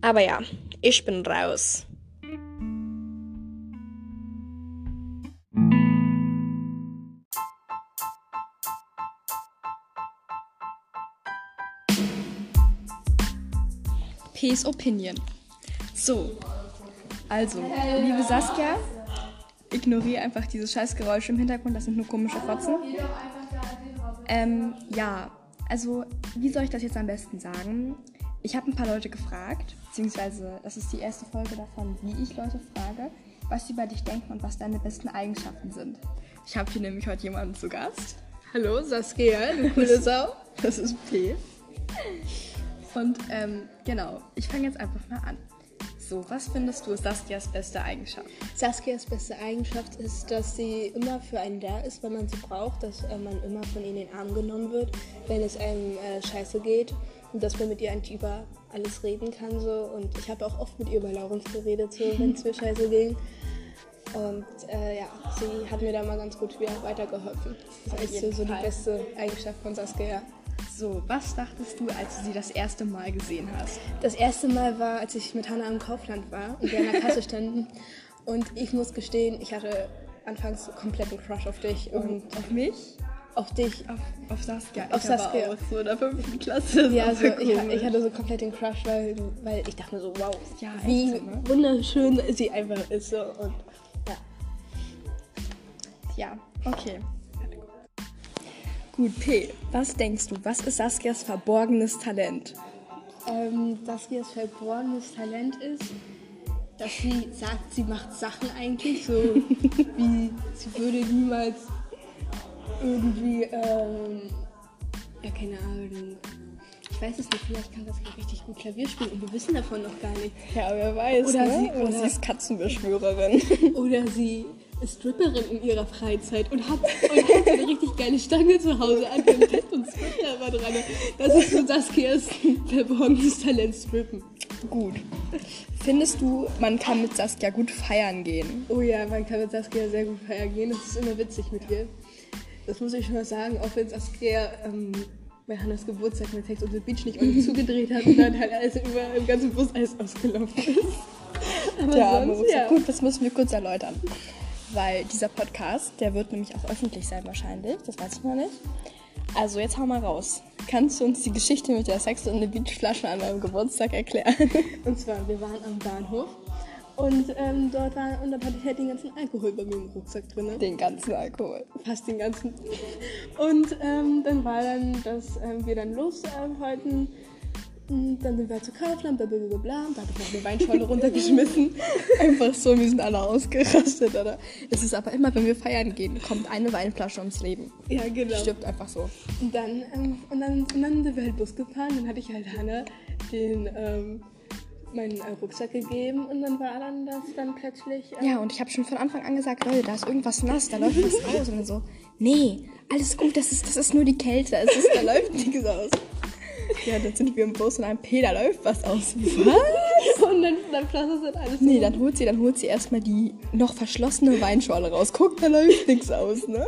Aber ja, ich bin raus. P's Opinion. So, also, liebe Saskia, ignoriere einfach dieses scheiß Geräusch im Hintergrund, das sind nur komische Fotzen. Ähm, ja, also, wie soll ich das jetzt am besten sagen? Ich habe ein paar Leute gefragt, beziehungsweise das ist die erste Folge davon, wie ich Leute frage, was sie über dich denken und was deine besten Eigenschaften sind. Ich habe hier nämlich heute jemanden zu Gast. Hallo, Saskia, du coole Sau. Das ist P. Und ähm, genau, ich fange jetzt einfach mal an. So, was findest du ist Saskias beste Eigenschaft? Saskias beste Eigenschaft ist, dass sie immer für einen da ist, wenn man sie braucht, dass äh, man immer von ihr in den Arm genommen wird, wenn es einem äh, scheiße geht und dass man mit ihr eigentlich über alles reden kann. So. Und ich habe auch oft mit ihr über Laurens geredet, so, wenn es mir scheiße ging. Und äh, ja, sie hat mir da mal ganz gut wieder weitergeholfen. Das ist so, so die beste Eigenschaft von Saskia. So, was dachtest du, als du sie das erste Mal gesehen hast? Das erste Mal war, als ich mit Hannah im Kaufland war und wir an der Kasse standen. Und ich muss gestehen, ich hatte anfangs kompletten Crush auf dich. Und auf mich? Auf dich. Auf, auf Saskia. Auf ich Saskia. Auch so in der fünften Klasse. Ja, also ich, ich, hatte so komplett den Crush, weil, weil ich dachte mir so, wow, ja, wie echt, ne? wunderschön sie einfach ist. So. Und ja. Ja, okay. Gut, P, was denkst du, was ist Saskias verborgenes Talent? Ähm, Saskias verborgenes Talent ist, dass sie sagt, sie macht Sachen eigentlich so, wie sie würde niemals irgendwie, ähm, ja, keine Ahnung. Ich weiß es nicht, vielleicht kann Saskia richtig gut Klavier spielen und wir wissen davon noch gar nicht. Ja, wer weiß, Oder ne? sie- oder oder- sie ist Katzenbeschwörerin. Oder sie Stripperin in ihrer Freizeit und hat, und hat so eine richtig geile Stange zu Hause an dem Bett und strippt da immer dran. Das ist so Saskias verborgenes Talent, strippen. gut. Findest du, man kann mit Saskia gut feiern gehen? Oh ja, man kann mit Saskia sehr gut feiern gehen. Das ist immer witzig mit ihr. Das muss ich schon mal sagen, auch wenn Saskia ähm, bei Hannas Geburtstag mit Text on the Beach nicht ordentlich zugedreht hat und dann halt alles über im ganzen Bus alles ausgelaufen ist. Aber Ja, sonst, aber ja. gut, das müssen wir kurz erläutern. Weil dieser Podcast, der wird nämlich auch öffentlich sein wahrscheinlich. Das weiß ich noch nicht. Also jetzt hau mal raus. Kannst du uns die Geschichte mit der Sex und der Beachflasche an meinem Geburtstag erklären? Und zwar, wir waren am Bahnhof und ähm, dort war, und dann hatte ich halt den ganzen Alkohol bei mir im Rucksack drin. Den ganzen Alkohol. fast den ganzen. Und ähm, dann war dann, dass ähm, wir dann los ähm, wollten. Dann sind wir halt zu Kaufland, bla bla bla bla. Da habe ich noch eine Weinschorle runtergeschmissen. Einfach so, wir sind alle ausgerastet, oder? Es ist aber immer, wenn wir feiern gehen, kommt eine Weinflasche ums Leben. Ja, genau. Stirbt einfach so. Und dann, ähm, und, dann, und dann sind wir halt Bus gefahren. Dann hatte ich halt Hanna den, ähm, meinen äh, Rucksack gegeben. Und dann war dann das dann plötzlich. Ähm, Ja, und ich habe schon von Anfang an gesagt, Leute, da ist irgendwas nass, da läuft was aus. Und dann so, nee, alles gut, das ist, das ist nur die Kälte, es ist, da läuft nichts aus. Ja, dann sind wir im Bus und ein P, da läuft was aus. Was? Und dann, dann pflastert das alles Nee, dann holt sie, dann holt sie erstmal die noch verschlossene Weinschorle raus. Guck, da läuft nichts aus, ne?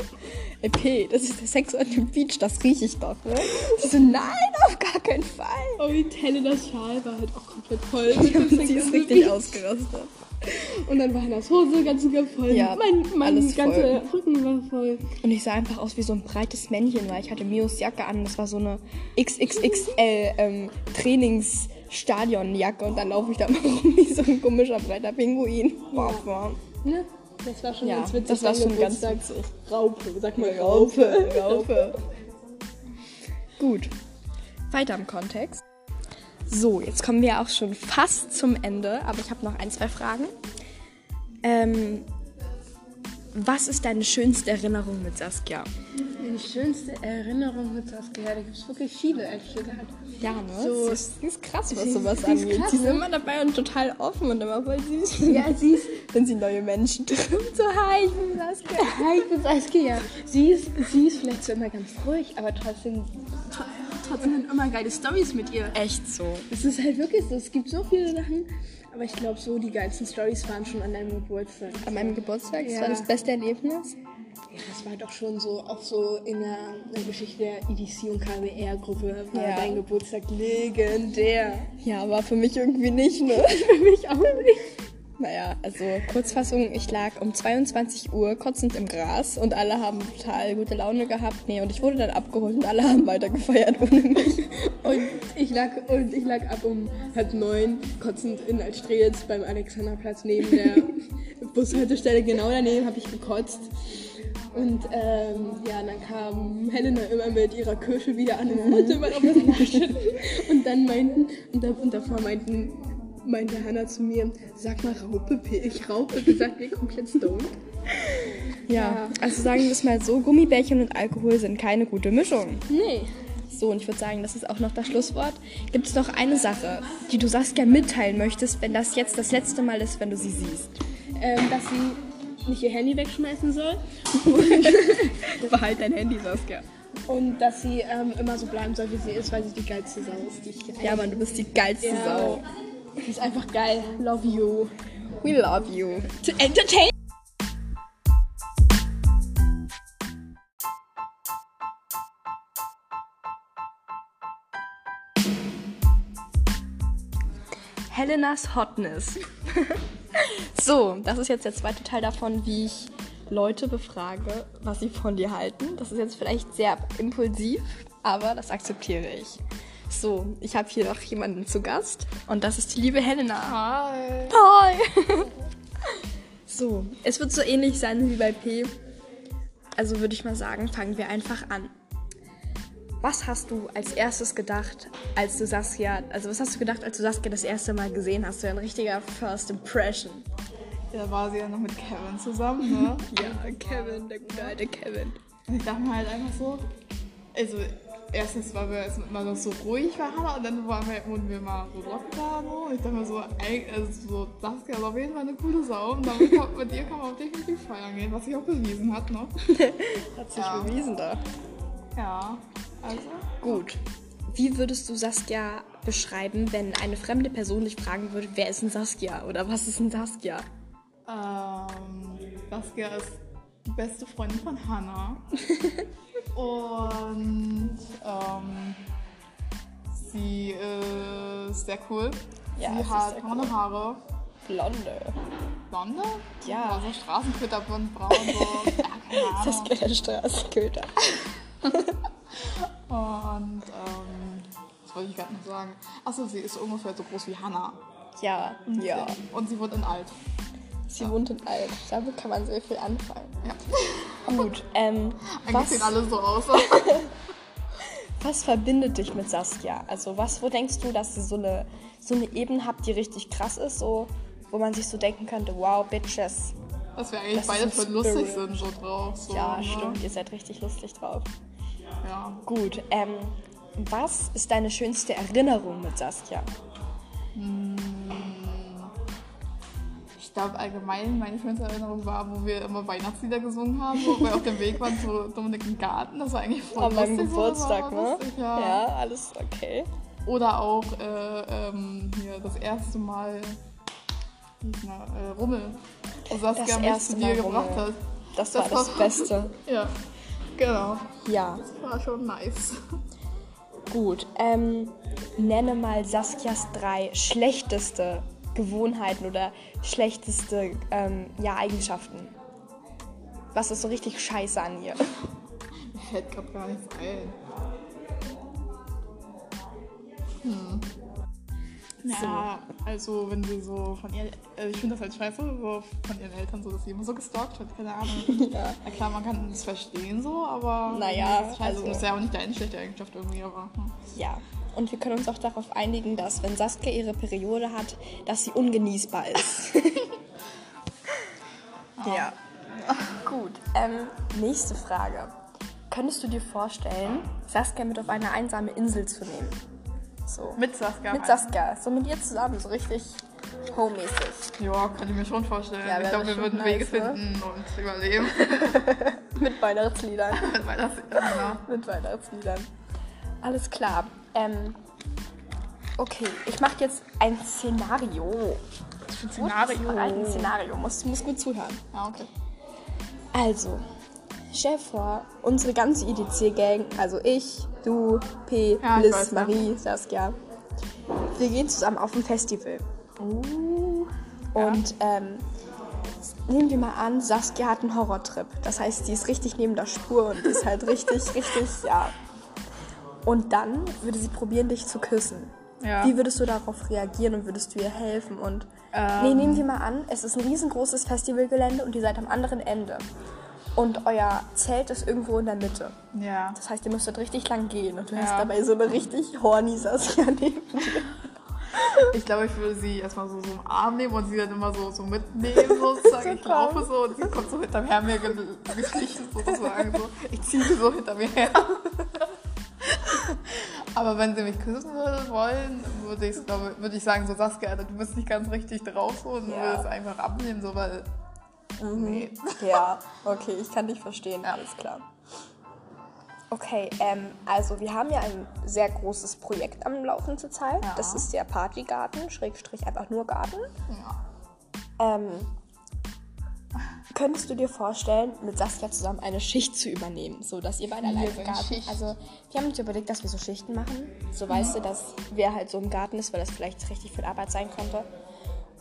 Ey, P, das ist der Sex on the Beach, das rieche ich doch, ne? Sie so, nein, auf gar keinen Fall. Oh, wie Helenas Schal war halt auch komplett voll. mit dem sie ist richtig Beach. ausgerastet. Und dann war Hannas Hose ganz sogar voll. Ja, mein mein alles ganzer Rücken war voll. Und ich sah einfach aus wie so ein breites Männchen, weil ich hatte Mios Jacke an. Das war so eine XXXL ähm, Trainingsstadionjacke und dann laufe ich da mal rum wie so ein komischer breiter Pinguin. Boah, boah. Ne? Das war schon Ja, ganz witzig. das war schon ganz Geburtstag. Raupe, sag mal Raupe, Raupe. Gut. Weiter im Kontext. So, jetzt kommen wir auch schon fast zum Ende, aber ich habe noch ein, zwei Fragen. Ähm, was ist deine schönste Erinnerung mit Saskia? Meine schönste Erinnerung mit Saskia, da gibt es wirklich viele, ehrlich gesagt. Ja, ne? So- sie, ist, sie ist krass, was sowas ist angeht. krass, sie ist ne? immer dabei und total offen und immer voll süß. Ja, sie ist. Wenn sie neue Menschen trifft. So, hi, ich bin Saskia. Hi, ich bin Saskia. Sie ist, sie ist vielleicht so immer ganz ruhig, aber trotzdem, tr- trotzdem sind immer geile Stories mit ihr. Echt so. Es ist halt wirklich so, es gibt so viele Sachen, aber ich glaube, so die geilsten Stories waren schon an deinem Geburtstag. An meinem Geburtstag, das Ja. war das beste Erlebnis. Ja, das war doch schon so, auch so in der, in der Geschichte der EDC und KWR-Gruppe war Ja. dein Geburtstag legendär. Ja, war für mich irgendwie nicht, ne? Für mich auch nicht. Naja, also Kurzfassung, ich lag um 22 Uhr kotzend im Gras und alle haben total gute Laune gehabt. Nee, und ich wurde dann abgeholt und alle haben weiter gefeiert ohne mich. Und ich lag, und ich lag ab um halb neun kotzend in Altstrelitz beim Alexanderplatz neben der Bushaltestelle. Genau daneben habe ich gekotzt. Und ähm, ja, dann kam Helena immer mit ihrer Kirsche wieder an und wollte immer auf das Naschen. Und dann meinten, und, da, und davor meinten, meinte Hannah zu mir, sag mal Raupe, ich Raupe gesagt, wir komplett stoned. Ja, also sagen wir es mal so, Gummibärchen und Alkohol sind keine gute Mischung. Nee. So, und ich würde sagen, das ist auch noch das Schlusswort. Gibt es noch eine Sache, die du Saskia mitteilen möchtest, wenn das jetzt das letzte Mal ist, wenn du sie siehst? Ähm, dass sie nicht ihr Handy wegschmeißen soll. Behalt dein Handy, Saskia. Und dass sie ähm, immer so bleiben soll, wie sie ist, weil sie die geilste Sau ist. Die ich Ja, Mann, du bist die geilste Ja. Sau. Die ist einfach geil. Love you. We love you. To entertain. Helenas Hotness. so, das ist jetzt der zweite Teil davon, wie ich Leute befrage, was sie von dir halten. Das ist jetzt vielleicht sehr impulsiv, aber das akzeptiere ich. So, ich habe hier noch jemanden zu Gast und das ist die liebe Helena. Hi. Hi! so, es wird so ähnlich sein wie bei P. Also würde ich mal sagen, fangen wir einfach an. Was hast du als erstes gedacht, als du Saskia, also was hast du gedacht, als du Saskia das erste Mal gesehen hast? So ein richtiger First Impression. Ja, da war sie ja noch mit Kevin zusammen, ne? Ja, Kevin, der gute alte Kevin. Und ich dachte mir halt einfach so, also erstens waren wir erstmal noch so ruhig Hannah und dann waren wir, wurden wir mal so locker so. Ich dachte mir so, ey, also so, Saskia ist auf jeden Fall eine coole Sau und damit kann, mit ihr kann man auch definitiv feiern gehen, was sich auch bewiesen hat, ne? Hat sich Ja. bewiesen da. Ja, also. Gut. Wie würdest du Saskia beschreiben, wenn eine fremde Person dich fragen würde, wer ist ein Saskia oder was ist ein Saskia? Ähm, Saskia ist die beste Freundin von Hannah. Und ähm, sie ist sehr cool. Ja, sie ist hat braune Haare. Blonde. Blonde? Ja. So Straßenköterblond, braun, so. ja, keine Ahnung. Saskia der Straßenköter. Und ähm, was wollte ich gerade noch sagen? Achso, sie ist ungefähr so groß wie Hannah. Ja, ja. Und sie wohnt in Alt. Sie wohnt in Alt. Damit kann man sehr viel anfangen. Ja. Gut, ähm, Eigentlich was, sehen alle so aus. was verbindet dich mit Saskia? Also was, wo denkst du, dass ihr so eine, so eine Ebene habt, die richtig krass ist, so, wo man sich so denken könnte, wow, Bitches. Dass wir eigentlich Das beide voll lustig sind, so drauf. So, Ja, ne? stimmt, ihr seid richtig lustig drauf. Ja. Gut, ähm, was ist deine schönste Erinnerung mit Saskia? Ich glaube allgemein, meine schönste Erinnerung war, wo wir immer Weihnachtslieder gesungen haben, wo wir auf dem Weg waren zu Dominik im Garten. Das war eigentlich voll An meinem das Geburtstag, ne? lustig, ja. alles okay. Oder auch äh, ähm, hier das erste Mal na, äh, Rummel. Wo Saskia Das mich zu dir Mal gebracht Rummel. hat. Das, Das war das war- Beste. Ja, genau. Ja, Das war schon nice. gut. Ähm, nenne mal Saskias drei schlechteste Gewohnheiten oder schlechteste ähm, ja, Eigenschaften. Was ist so richtig scheiße an ihr? Mir fällt gerade gar nichts ein. Hm. Ja, also wenn sie so von ihr, also ich finde das halt scheiße, so von ihren Eltern so, dass sie immer so gestalkt wird, keine Ahnung. Ja. Na klar, man kann das verstehen so, aber Naja, das ist scheiße. also- das ist ja auch nicht deine schlechte Eigenschaft irgendwie, aber hm. Ja. Und wir können uns auch darauf einigen, dass wenn Saskia ihre Periode hat, dass sie ungenießbar ist. ja. Gut. Ähm, nächste Frage. Könntest du dir vorstellen, Saskia mit auf eine einsame Insel zu nehmen? So. mit Saskia. Mit Saskia. So mit ihr zusammen, so richtig homemäßig. Ja, kann ich mir schon vorstellen. Ja, ich glaube, wir würden nice, Wege ne? finden und überleben. Mit Weihnachtsliedern. Das, ja. mit Weihnachtsliedern. Alles klar. Ähm, okay, ich mache jetzt ein Szenario. Ein Szenario. Ein Szenario. Muss, muss gut zuhören. Ja, okay. Also, stell vor, unsere ganze IDC-Gang, also ich, du, P, Ja, Liz, weiß, ja. Marie, Saskia, wir gehen zusammen auf ein Festival. Uh, Und ähm, nehmen wir mal an, Saskia hat einen Horrortrip. Das heißt, die ist richtig neben der Spur und ist halt richtig, richtig, ja. Und dann würde sie probieren, dich zu küssen. Ja. Wie würdest du darauf reagieren und würdest du ihr helfen? Und Ähm. nee, nehmen wir mal an, es ist ein riesengroßes Festivalgelände und ihr seid am anderen Ende. Und euer Zelt ist irgendwo in der Mitte. ja. Das heißt, ihr müsstet richtig lang gehen und du hast Ja. dabei so eine richtig horny Saskia neben dir. Ich glaube, ich würde sie erstmal so, so im Arm nehmen und sie dann immer so, so mitnehmen, sozusagen. Ich laufe so und sie kommt so hinterher mir ge- geschlichen, sozusagen. So. Ich ziehe sie so hinter mir her. Aber wenn sie mich küssen würde, wollen, würde ich, glaube, würde ich sagen, so Saskia, du bist nicht ganz richtig drauf so, und Ja. würde es einfach abnehmen, so, weil. Nee. Ja, okay, ich kann dich verstehen, Ja. alles klar. Okay, ähm, also wir haben ja ein sehr großes Projekt am Laufen zurzeit. Ja. Das ist der Partygarten, Schrägstrich einfach nur Garten. Ja. Ähm, könntest du dir vorstellen, mit Saskia zusammen eine Schicht zu übernehmen, so dass ihr beide allein im Garten. Schicht? Also wir haben uns überlegt, dass wir so Schichten machen. So weißt du, dass wer halt so im Garten ist, weil das vielleicht richtig viel Arbeit sein könnte.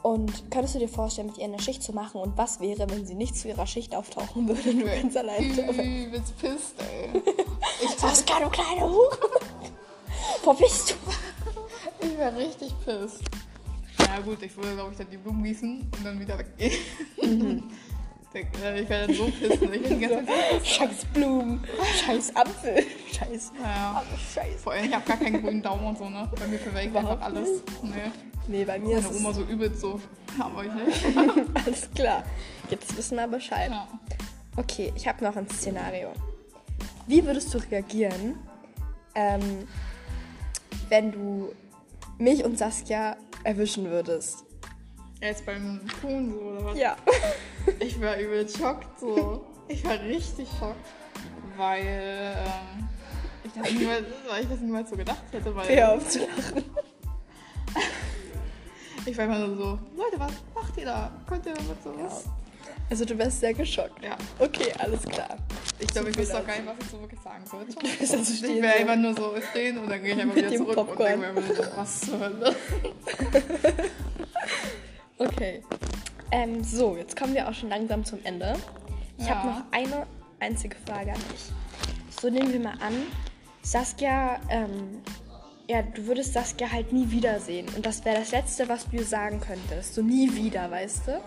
Und könntest du dir vorstellen, mit ihr eine Schicht zu machen? Und was wäre, wenn sie nicht zu ihrer Schicht auftauchen würde, und du ganz allein Übelst pisst, ey. Saskia, du kleine Hure! Wo bist du? Ich wäre richtig pisst. Ja gut, ich würde, glaube ich, dann die Blumen gießen und dann wieder weggehen. Mhm. Ich äh, ich wäre dann so pissen. Ich bin die ganze Zeit Scheiß Blumen, scheiß Apfel, scheiß Ja. alles scheiß. Vor allem, ich habe gar keinen grünen Daumen und so, ne? Bei mir verwelkt einfach alles. Nee. Nee, bei mir ist Meine Oma so übelst so. Haben wir nicht. alles klar. Jetzt wissen wir Bescheid. Ja. Okay, ich habe noch ein Szenario. Wie würdest du reagieren, ähm, wenn du mich und Saskia erwischen würdest? Jetzt beim Tun so, oder was? Ja. Ich war übel schockt so. Ich war richtig schockt. Weil, ähm, ich das niemals, weil ich das niemals so gedacht hätte, weil Hör auf zu lachen. ich war immer nur so, Leute, was macht ihr da? Könnt ihr damit sowas? Also du wärst sehr geschockt. Ja. Okay, alles klar. Ich glaube, ich wüsste auch gar nicht, was ich so wirklich sagen sollte. also Ich wäre einfach nur so stehen und dann gehe ich einfach wieder zurück und Popcorn. denke mir immer so, was zur Hölle. Okay. Ähm, so, jetzt kommen wir auch schon langsam zum Ende. Ich habe Ja. noch eine einzige Frage an dich. So nehmen wir mal an, Saskia, ähm, ja, du würdest Saskia halt nie wiedersehen. Und das wäre das Letzte, was du sagen könntest. So nie wieder, weißt du?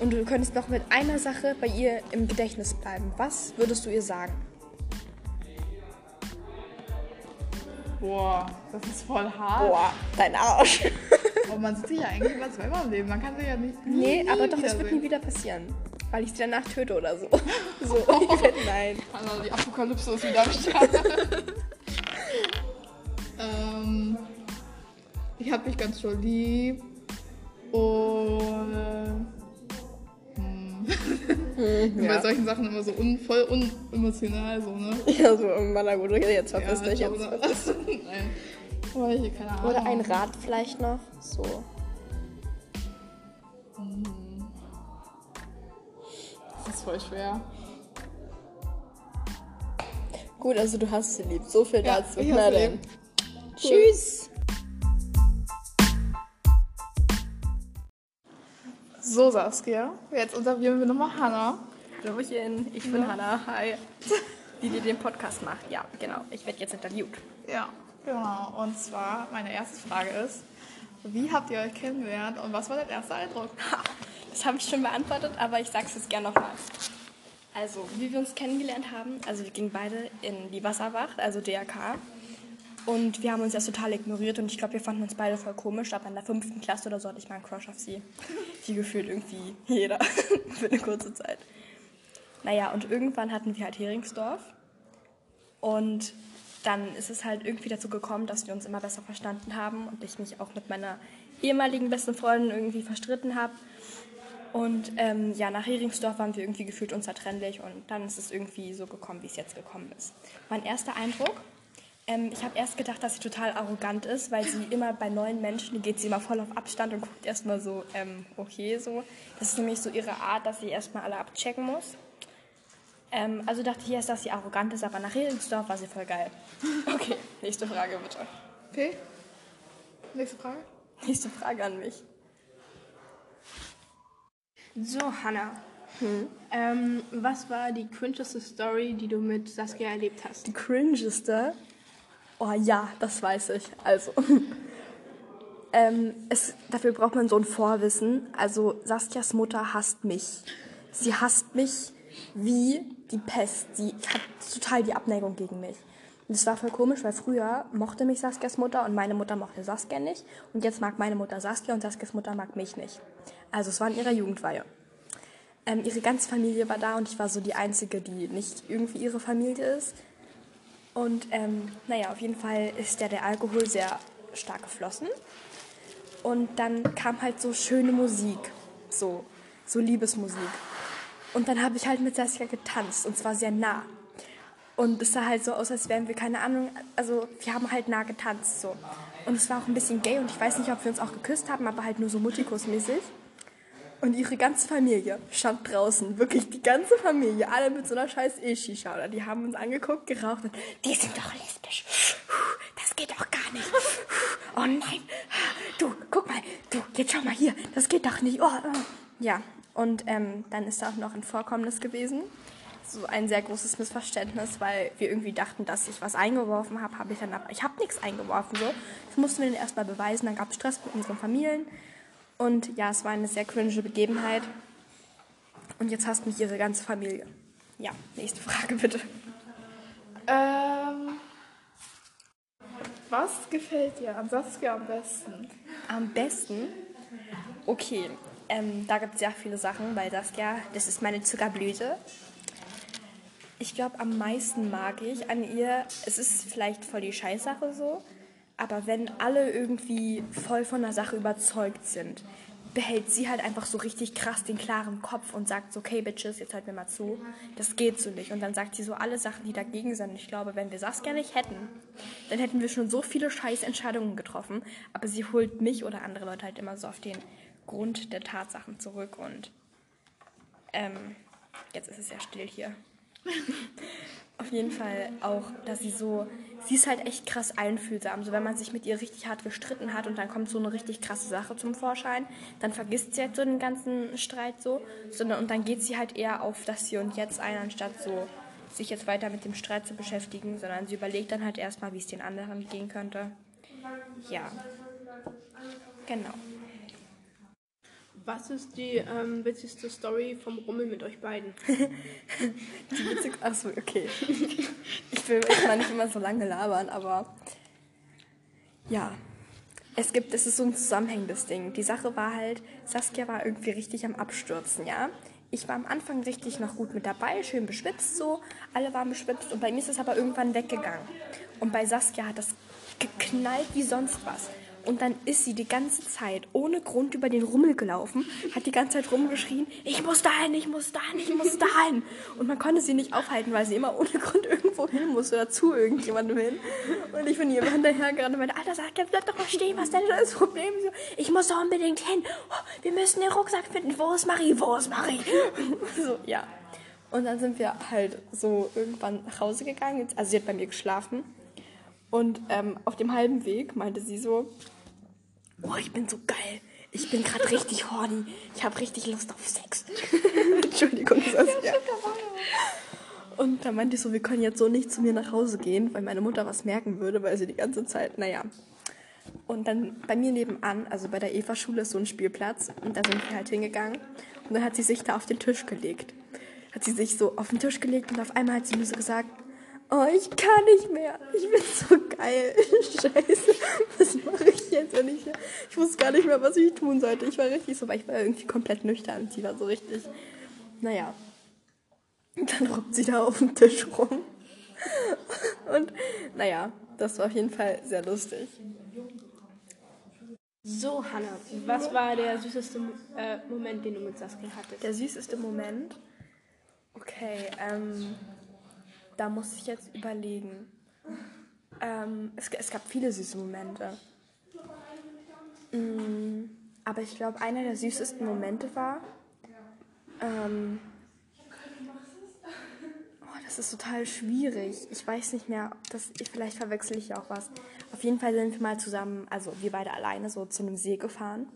Und du könntest noch mit einer Sache bei ihr im Gedächtnis bleiben. Was würdest du ihr sagen? Boah, das ist voll hart. Boah, dein Arsch. Aber man sieht sich ja eigentlich immer zweimal im Leben. Man kann sich ja nicht. nee, nie aber doch, es wird nie wieder passieren. Weil ich sie danach töte oder so. So, werd, nein. Also die Apokalypse ist wieder am Start. ähm, ich hab dich ganz doll lieb. Und. Hm. Ich bin Ja. bei solchen Sachen immer so un, voll unemotional, so, ne? Ja, so, oh na gut, jetzt verpiss Ja, dich jetzt. ne? Nein. Oder ich, keine Ahnung. Oder ein Rad vielleicht noch. So. Das ist voll schwer. Gut, also du hast sie lieb. So viel Ja, dazu. Na dann. lieb. Tschüss. So, Saskia. Jetzt interviewen wir nochmal Hannah. Hallöchen, ich bin Hannah. Hi. Die, die den Podcast macht. Ja, genau. Ich werde jetzt interviewt. Ja, genau. Und zwar, meine erste Frage ist, wie habt ihr euch kennengelernt und was war dein erster Eindruck? Ha, das habe ich schon beantwortet, aber ich sage es jetzt gerne nochmal. Also, wie wir uns kennengelernt haben, also wir gingen beide in die Wasserwacht, also DRK. Und wir haben uns erst total ignoriert und ich glaube, wir fanden uns beide voll komisch. Aber in der fünften Klasse oder so hatte ich mal einen Crush auf sie. Wie gefühlt irgendwie jeder für eine kurze Zeit. Naja, und irgendwann hatten wir halt Heringsdorf. Und dann ist es halt irgendwie dazu gekommen, dass wir uns immer besser verstanden haben und ich mich auch mit meiner ehemaligen besten Freundin irgendwie verstritten habe. Und ähm, ja, nach Heringsdorf waren wir irgendwie gefühlt unzertrennlich und dann ist es irgendwie so gekommen, wie es jetzt gekommen ist. Mein erster Eindruck, ähm, ich habe erst gedacht, dass sie total arrogant ist, weil sie immer bei neuen Menschen, geht sie immer voll auf Abstand und guckt erstmal so, ähm, okay, so. Das ist nämlich so ihre Art, dass sie erstmal alle abchecken muss. Ähm, also dachte ich erst, dass sie arrogant ist, aber nach Heringsdorf war sie voll geil. Okay, nächste Frage bitte. Okay. Nächste Frage. Nächste Frage an mich. So, Hannah. Ähm, was war die cringeste Story, die du mit Saskia erlebt hast? Die cringeste. Oh ja, das weiß ich. Also. ähm, es, dafür braucht man so ein Vorwissen. Also, Saskias Mutter hasst mich. Sie hasst mich wie die Pest. Sie hat total die Abneigung gegen mich. Und das war voll komisch, weil früher mochte mich Saskias Mutter und meine Mutter mochte Saskia nicht. Und jetzt mag meine Mutter Saskia und Saskias Mutter mag mich nicht. Also, es war in ihrer Jugendweihe. Ähm, ihre ganze Familie war da und ich war so die Einzige, die nicht irgendwie ihre Familie ist. Und ähm, naja, auf jeden Fall ist ja der Alkohol sehr stark geflossen. Und dann kam halt so schöne Musik, so, so Liebesmusik. Und dann habe ich halt mit Saskia getanzt und zwar sehr nah. Und es sah halt so aus, als wären wir, keine Ahnung, also wir haben halt nah getanzt so. Und es war auch ein bisschen gay und ich weiß nicht, ob wir uns auch geküsst haben, aber halt nur so Multikus-mäßig. Und ihre ganze Familie stand draußen, wirklich die ganze Familie, alle mit so einer scheiß E-Shisha. Oder die haben uns angeguckt, geraucht und die sind doch lesbisch. Das geht doch gar nicht. Oh nein. Du, guck mal, du, jetzt schau mal hier, das geht doch nicht. Oh, oh. Ja, und ähm, dann ist da auch noch ein Vorkommnis gewesen. So ein sehr großes Missverständnis, weil wir irgendwie dachten, dass ich was eingeworfen habe, habe ich dann aber, ich habe nichts eingeworfen so. Das mussten wir dann erstmal beweisen, dann gab es Stress mit unseren Familien. Und ja, es war eine sehr cringe Begebenheit. Und jetzt hasst mich ihre ganze Familie. Ja, nächste Frage bitte. Ähm, was gefällt dir an Saskia am besten? Am besten, okay, ähm, da gibt es sehr viele Sachen, weil Saskia, das ist meine Zuckerblüte. Ich glaube, am meisten mag ich an ihr, es ist vielleicht voll die Scheißsache so, aber wenn alle irgendwie voll von der Sache überzeugt sind, behält sie halt einfach so richtig krass den klaren Kopf und sagt so, okay, Bitches, jetzt halt mir mal zu, das geht so nicht. Und dann sagt sie so alle Sachen, die dagegen sind. Ich glaube, wenn wir Saskia nicht hätten, dann hätten wir schon so viele Scheißentscheidungen getroffen. Aber sie holt mich oder andere Leute halt immer so auf den Grund der Tatsachen zurück. Und ähm, jetzt ist es ja still hier. Auf jeden Fall auch, dass sie so, sie ist halt echt krass einfühlsam. So, wenn man sich mit ihr richtig hart gestritten hat und dann kommt so eine richtig krasse Sache zum Vorschein, dann vergisst sie halt so den ganzen Streit so, sondern und dann geht sie halt eher auf das Hier und Jetzt ein, anstatt so sich jetzt weiter mit dem Streit zu beschäftigen, sondern sie überlegt dann halt erstmal, wie es den anderen gehen könnte. Ja. Genau. Was ist die ähm, witzigste Story vom Rummel mit euch beiden? Die witzig. Achso, okay. Ich will ich mal nicht immer so lange labern, aber ja. Es gibt, es ist so ein zusammenhängendes Ding. Die Sache war halt, Saskia war irgendwie richtig am Abstürzen, ja. Ich war am Anfang richtig noch gut mit dabei, schön beschwipst so. Alle waren beschwipst und bei mir ist es aber irgendwann weggegangen. Und bei Saskia hat das geknallt wie sonst was. Und dann ist sie die ganze Zeit ohne Grund über den Rummel gelaufen, hat die ganze Zeit rumgeschrien, ich muss dahin, ich muss dahin, ich muss dahin. Und man konnte sie nicht aufhalten, weil sie immer ohne Grund irgendwo hin musste oder zu irgendjemandem hin. Und ich bin ihr immer hinterher gerade und meinte, Alter, sag jetzt bleib doch mal stehen, was ist denn das Problem? Ich muss da unbedingt hin. Oh, wir müssen den Rucksack finden. Wo ist Marie? Wo ist Marie? So, ja. Und dann sind wir halt so irgendwann nach Hause gegangen. Also sie hat bei mir geschlafen. Und ähm, auf dem halben Weg meinte sie so, oh, ich bin so geil. Ich bin gerade richtig horny. Ich habe richtig Lust auf Sex. Entschuldigung, Saskia. Und dann meinte ich so, wir können jetzt so nicht zu mir nach Hause gehen, weil meine Mutter was merken würde, weil sie die ganze Zeit, naja. Und dann bei mir nebenan, also bei der Eva-Schule, ist so ein Spielplatz. Und da sind wir halt hingegangen. Und dann hat sie sich da auf den Tisch gelegt. Hat sie sich so auf den Tisch gelegt und auf einmal hat sie mir so gesagt, oh, ich kann nicht mehr. Ich bin so geil. Scheiße. Was mache ich jetzt, wenn ich... Ich wusste gar nicht mehr, was ich tun sollte. Ich war richtig so, weil ich war irgendwie komplett nüchtern. Sie war so richtig... Naja. Und dann robbt sie da auf dem Tisch rum. Und naja, das war auf jeden Fall sehr lustig. So, Hannah, was war der süßeste äh, Moment, den du mit Saskia hattest? Der süßeste Moment. Okay, ähm, da muss ich jetzt überlegen. Ähm, es, es gab viele süße Momente. Mm, aber ich glaube, einer der süßesten Momente war. Ähm, oh, das ist total schwierig. Ich weiß nicht mehr, ob das, vielleicht verwechsel ich auch was. Auf jeden Fall sind wir mal zusammen, also wir beide alleine, so zu einem See gefahren.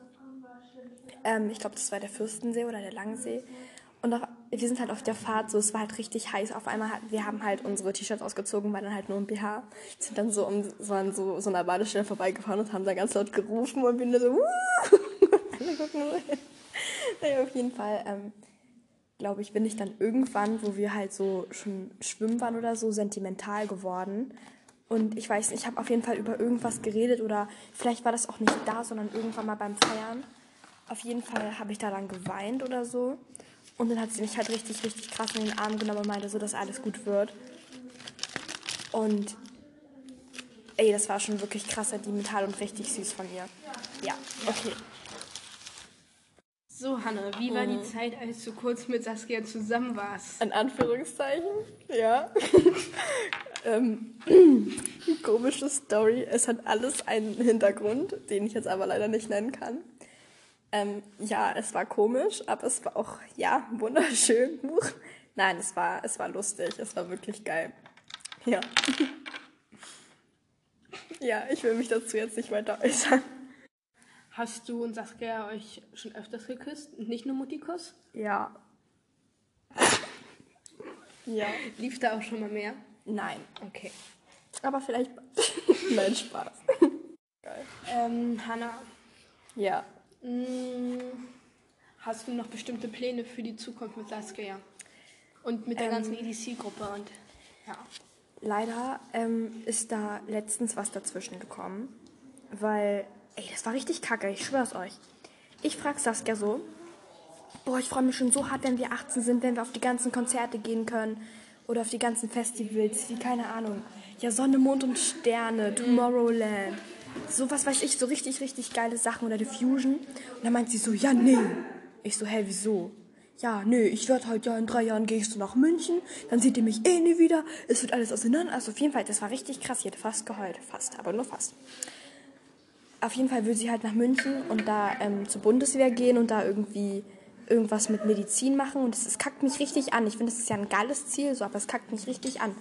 Ähm, ich glaube, das war der Fürstensee oder der Langsee. Und auf, wir sind halt auf der Fahrt, so es war halt richtig heiß. Auf einmal hat, wir haben halt unsere T-Shirts ausgezogen, waren dann halt nur im BH. Sind dann so um so an so, so einer Badestelle vorbeigefahren und haben dann ganz laut gerufen und bin da so, alle gucken so hin. Naja, auf jeden Fall, ähm, glaube ich, bin ich dann irgendwann, wo wir halt so schon schwimmen waren oder so, sentimental geworden. Und ich weiß nicht, ich habe auf jeden Fall über irgendwas geredet oder vielleicht war das auch nicht da, sondern irgendwann mal beim Feiern. Auf jeden Fall habe ich da dann geweint oder so. Und dann hat sie mich halt richtig, richtig krass in den Arm genommen und meinte so, dass alles gut wird. Und ey, das war schon wirklich krass sentimental und richtig süß von ihr. Ja, okay. So, Hannah, wie war die Zeit, als du kurz mit Saskia zusammen warst? In Anführungszeichen, ja. ähm, komische Story. Es hat alles einen Hintergrund, den ich jetzt aber leider nicht nennen kann. Ähm, ja, es war komisch, aber es war auch, ja, wunderschön. Nein, es war, es war lustig. Es war wirklich geil. Ja. ja, ich will mich dazu jetzt nicht weiter äußern. Hast du und Saskia euch schon öfters geküsst? Und nicht nur Muttikuss? Ja. ja. Lief da auch schon mal mehr? Nein. Okay. Aber vielleicht. Nein, Spaß. Geil. Ähm, Hannah. Ja. Mh, hast du noch bestimmte Pläne für die Zukunft mit Saskia? Und mit der Ähm. ganzen EDC-Gruppe und ja. Leider ähm, ist da letztens was dazwischen gekommen, weil, ey, das war richtig kacke, ich schwör's euch. Ich frag Saskia so, boah, ich freue mich schon so hart, wenn wir 18 sind, wenn wir auf die ganzen Konzerte gehen können oder auf die ganzen Festivals, wie keine Ahnung. Ja, Sonne, Mond und Sterne, Tomorrowland. So was weiß ich, so richtig, richtig geile Sachen oder Diffusion. Und dann meint sie so, ja, nee. Ich so, hä, wieso? Ja, nee, ich werde halt, ja, in drei Jahren ich so nach München, dann seht ihr mich eh nie wieder, es wird alles auseinander. Also auf jeden Fall, das war richtig krass, sie hat fast geheult, fast, aber nur fast. Auf jeden Fall will sie halt nach München und da ähm, zur Bundeswehr gehen und da irgendwie irgendwas mit Medizin machen und das kackt mich richtig an. Ich finde, das ist ja ein geiles Ziel, so, aber es kackt mich richtig an.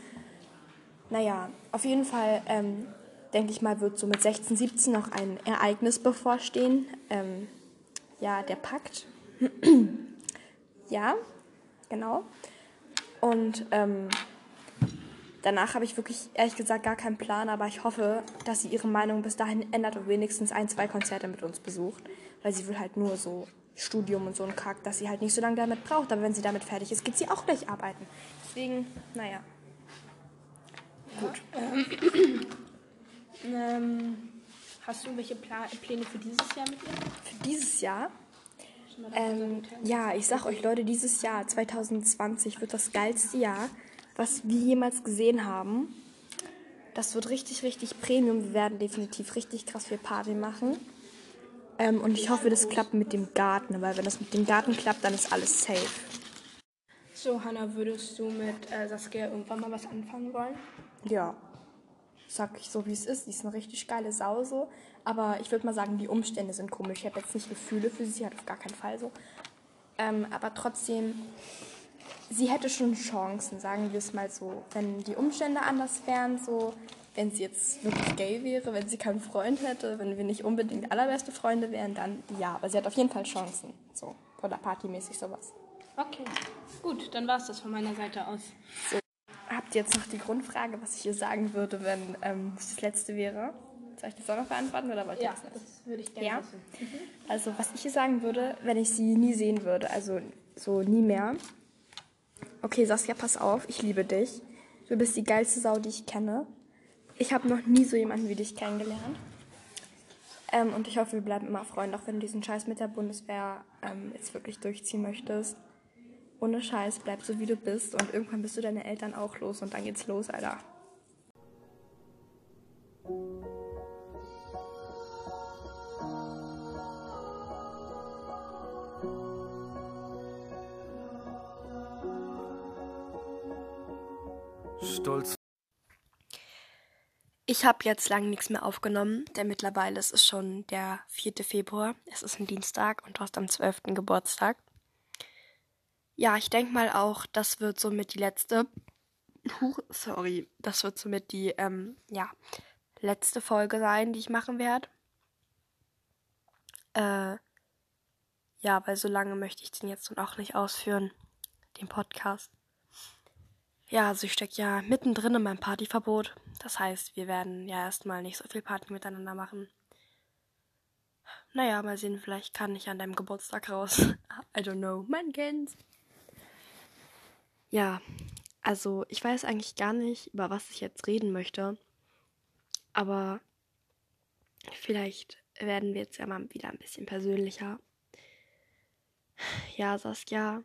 Naja, auf jeden Fall, ähm, denke ich mal, wird so mit 16, 17 noch ein Ereignis bevorstehen. Ähm, ja, der Pakt. ja, genau. Und ähm, danach habe ich wirklich, ehrlich gesagt, gar keinen Plan, aber ich hoffe, dass sie ihre Meinung bis dahin ändert und wenigstens ein, zwei Konzerte mit uns besucht. Weil sie will halt nur so Studium und so ein Kack, dass sie halt nicht so lange damit braucht. Aber wenn sie damit fertig ist, geht sie auch gleich arbeiten. Deswegen, naja. Gut. Ähm, hast du irgendwelche Pla Pläne für dieses Jahr mit ihr? Für dieses Jahr Ähm, ja, ich sag euch Leute, dieses Jahr 2020 wird das geilste Jahr, was wir jemals gesehen haben. Das wird richtig, richtig Premium. Wir werden definitiv richtig krass viel Party machen. Ähm, und ich hoffe, das klappt mit dem Garten, weil wenn das mit dem Garten klappt, dann ist alles safe. So, Hannah, würdest du mit äh, Saskia irgendwann mal was anfangen wollen? Ja. Sag ich so, wie es ist. Die ist eine richtig geile Sau so. Aber ich würde mal sagen, die Umstände sind komisch. Ich habe jetzt nicht Gefühle für sie, sie hat auf gar keinen Fall so. Ähm, aber trotzdem, sie hätte schon Chancen, sagen wir es mal so. Wenn die Umstände anders wären, so, wenn sie jetzt wirklich gay wäre, wenn sie keinen Freund hätte, wenn wir nicht unbedingt allerbeste Freunde wären, dann ja. Aber sie hat auf jeden Fall Chancen. So, oder partymäßig sowas. Okay, gut, dann war es das von meiner Seite aus. Habt ihr jetzt noch die Grundfrage, was ich ihr sagen würde, wenn ähm, es das letzte wäre? Soll ich das auch noch beantworten oder wollt ihr Ja, das nicht? das würde ich gerne Ja? wissen. Also, was ich ihr sagen würde, wenn ich sie nie sehen würde, also so nie mehr. Okay, Saskia, pass auf, ich liebe dich. Du bist die geilste Sau, die ich kenne. Ich habe noch nie so jemanden wie dich kennengelernt. Ähm, und ich hoffe, wir bleiben immer Freunde, auch wenn du diesen Scheiß mit der Bundeswehr ähm, jetzt wirklich durchziehen möchtest. Ohne Scheiß, bleib so wie du bist und irgendwann bist du deine Eltern auch los und dann geht's los, Alter. Stolz Ich habe jetzt lange nichts mehr aufgenommen, denn mittlerweile ist es schon der 4. Februar. Es ist ein Dienstag und du hast am 12. Geburtstag. Ja, ich denke mal auch, das wird somit die letzte. Huch, sorry. Das wird somit die, ähm, ja, letzte Folge sein, die ich machen werde. Äh, ja, weil so lange möchte ich den jetzt nun auch nicht ausführen, den Podcast. Ja, also ich stecke ja mittendrin in meinem Partyverbot. Das heißt, wir werden ja erstmal nicht so viel Party miteinander machen. Naja, mal sehen, vielleicht kann ich an deinem Geburtstag raus. I don't know, man kennt's. Ja, also ich weiß eigentlich gar nicht, über was ich jetzt reden möchte. Aber vielleicht werden wir jetzt ja mal wieder ein bisschen persönlicher. Ja, Saskia,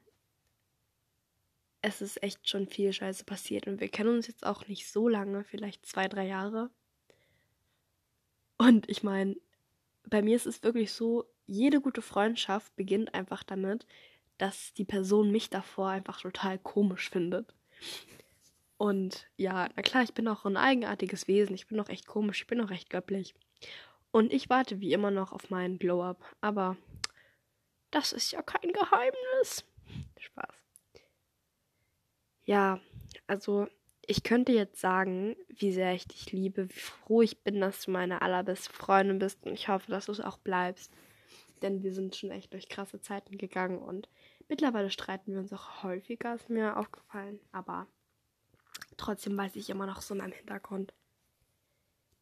es ist echt schon viel Scheiße passiert und wir kennen uns jetzt auch nicht so lange, vielleicht zwei, drei Jahre. Und ich meine, bei mir ist es wirklich so, jede gute Freundschaft beginnt einfach damit, dass die Person mich davor einfach total komisch findet. Und ja, na klar, ich bin auch ein eigenartiges Wesen, ich bin auch echt komisch, ich bin auch recht göttlich. Und ich warte wie immer noch auf meinen Glow-Up, aber das ist ja kein Geheimnis. Spaß. Ja, also ich könnte jetzt sagen, wie sehr ich dich liebe, wie froh ich bin, dass du meine allerbeste Freundin bist und ich hoffe, dass du es auch bleibst. Denn wir sind schon echt durch krasse Zeiten gegangen und mittlerweile streiten wir uns auch häufiger, ist mir aufgefallen. Aber trotzdem weiß ich immer noch so in meinem Hintergrund,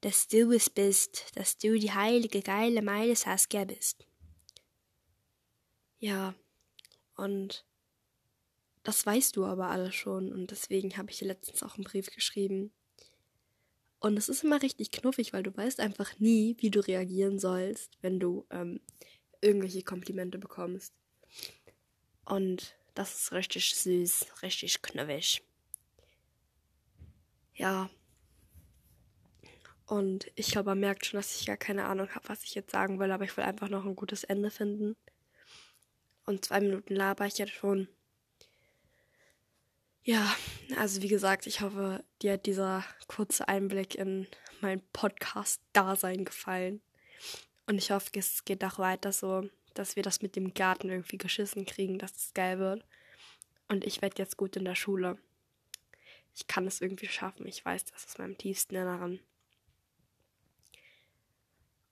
dass du es bist, dass du die heilige, geile Meile Saskia bist. Ja, und das weißt du aber alle schon und deswegen habe ich dir letztens auch einen Brief geschrieben. Und es ist immer richtig knuffig, weil du weißt einfach nie, wie du reagieren sollst, wenn du ähm, irgendwelche Komplimente bekommst. Und das ist richtig süß, richtig knuffig. Ja. Und ich glaube, man merkt schon, dass ich gar keine Ahnung habe, was ich jetzt sagen will, aber ich will einfach noch ein gutes Ende finden. Und zwei Minuten laber ich jetzt schon. Ja, also wie gesagt, ich hoffe, dir hat dieser kurze Einblick in mein Podcast-Dasein gefallen. Und ich hoffe, es geht auch weiter so, dass wir das mit dem Garten irgendwie geschissen kriegen, dass es geil wird. Und ich werde jetzt gut in der Schule. Ich kann es irgendwie schaffen. Ich weiß das aus meinem tiefsten Inneren.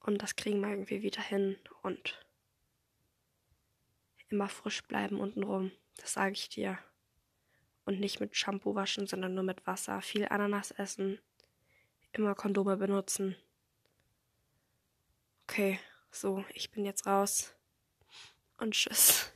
Und das kriegen wir irgendwie wieder hin. Und immer frisch bleiben untenrum. Das sage ich dir und nicht mit Shampoo waschen, sondern nur mit Wasser. Viel Ananas essen. Immer Kondome benutzen. Okay, so, ich bin jetzt raus. Und tschüss.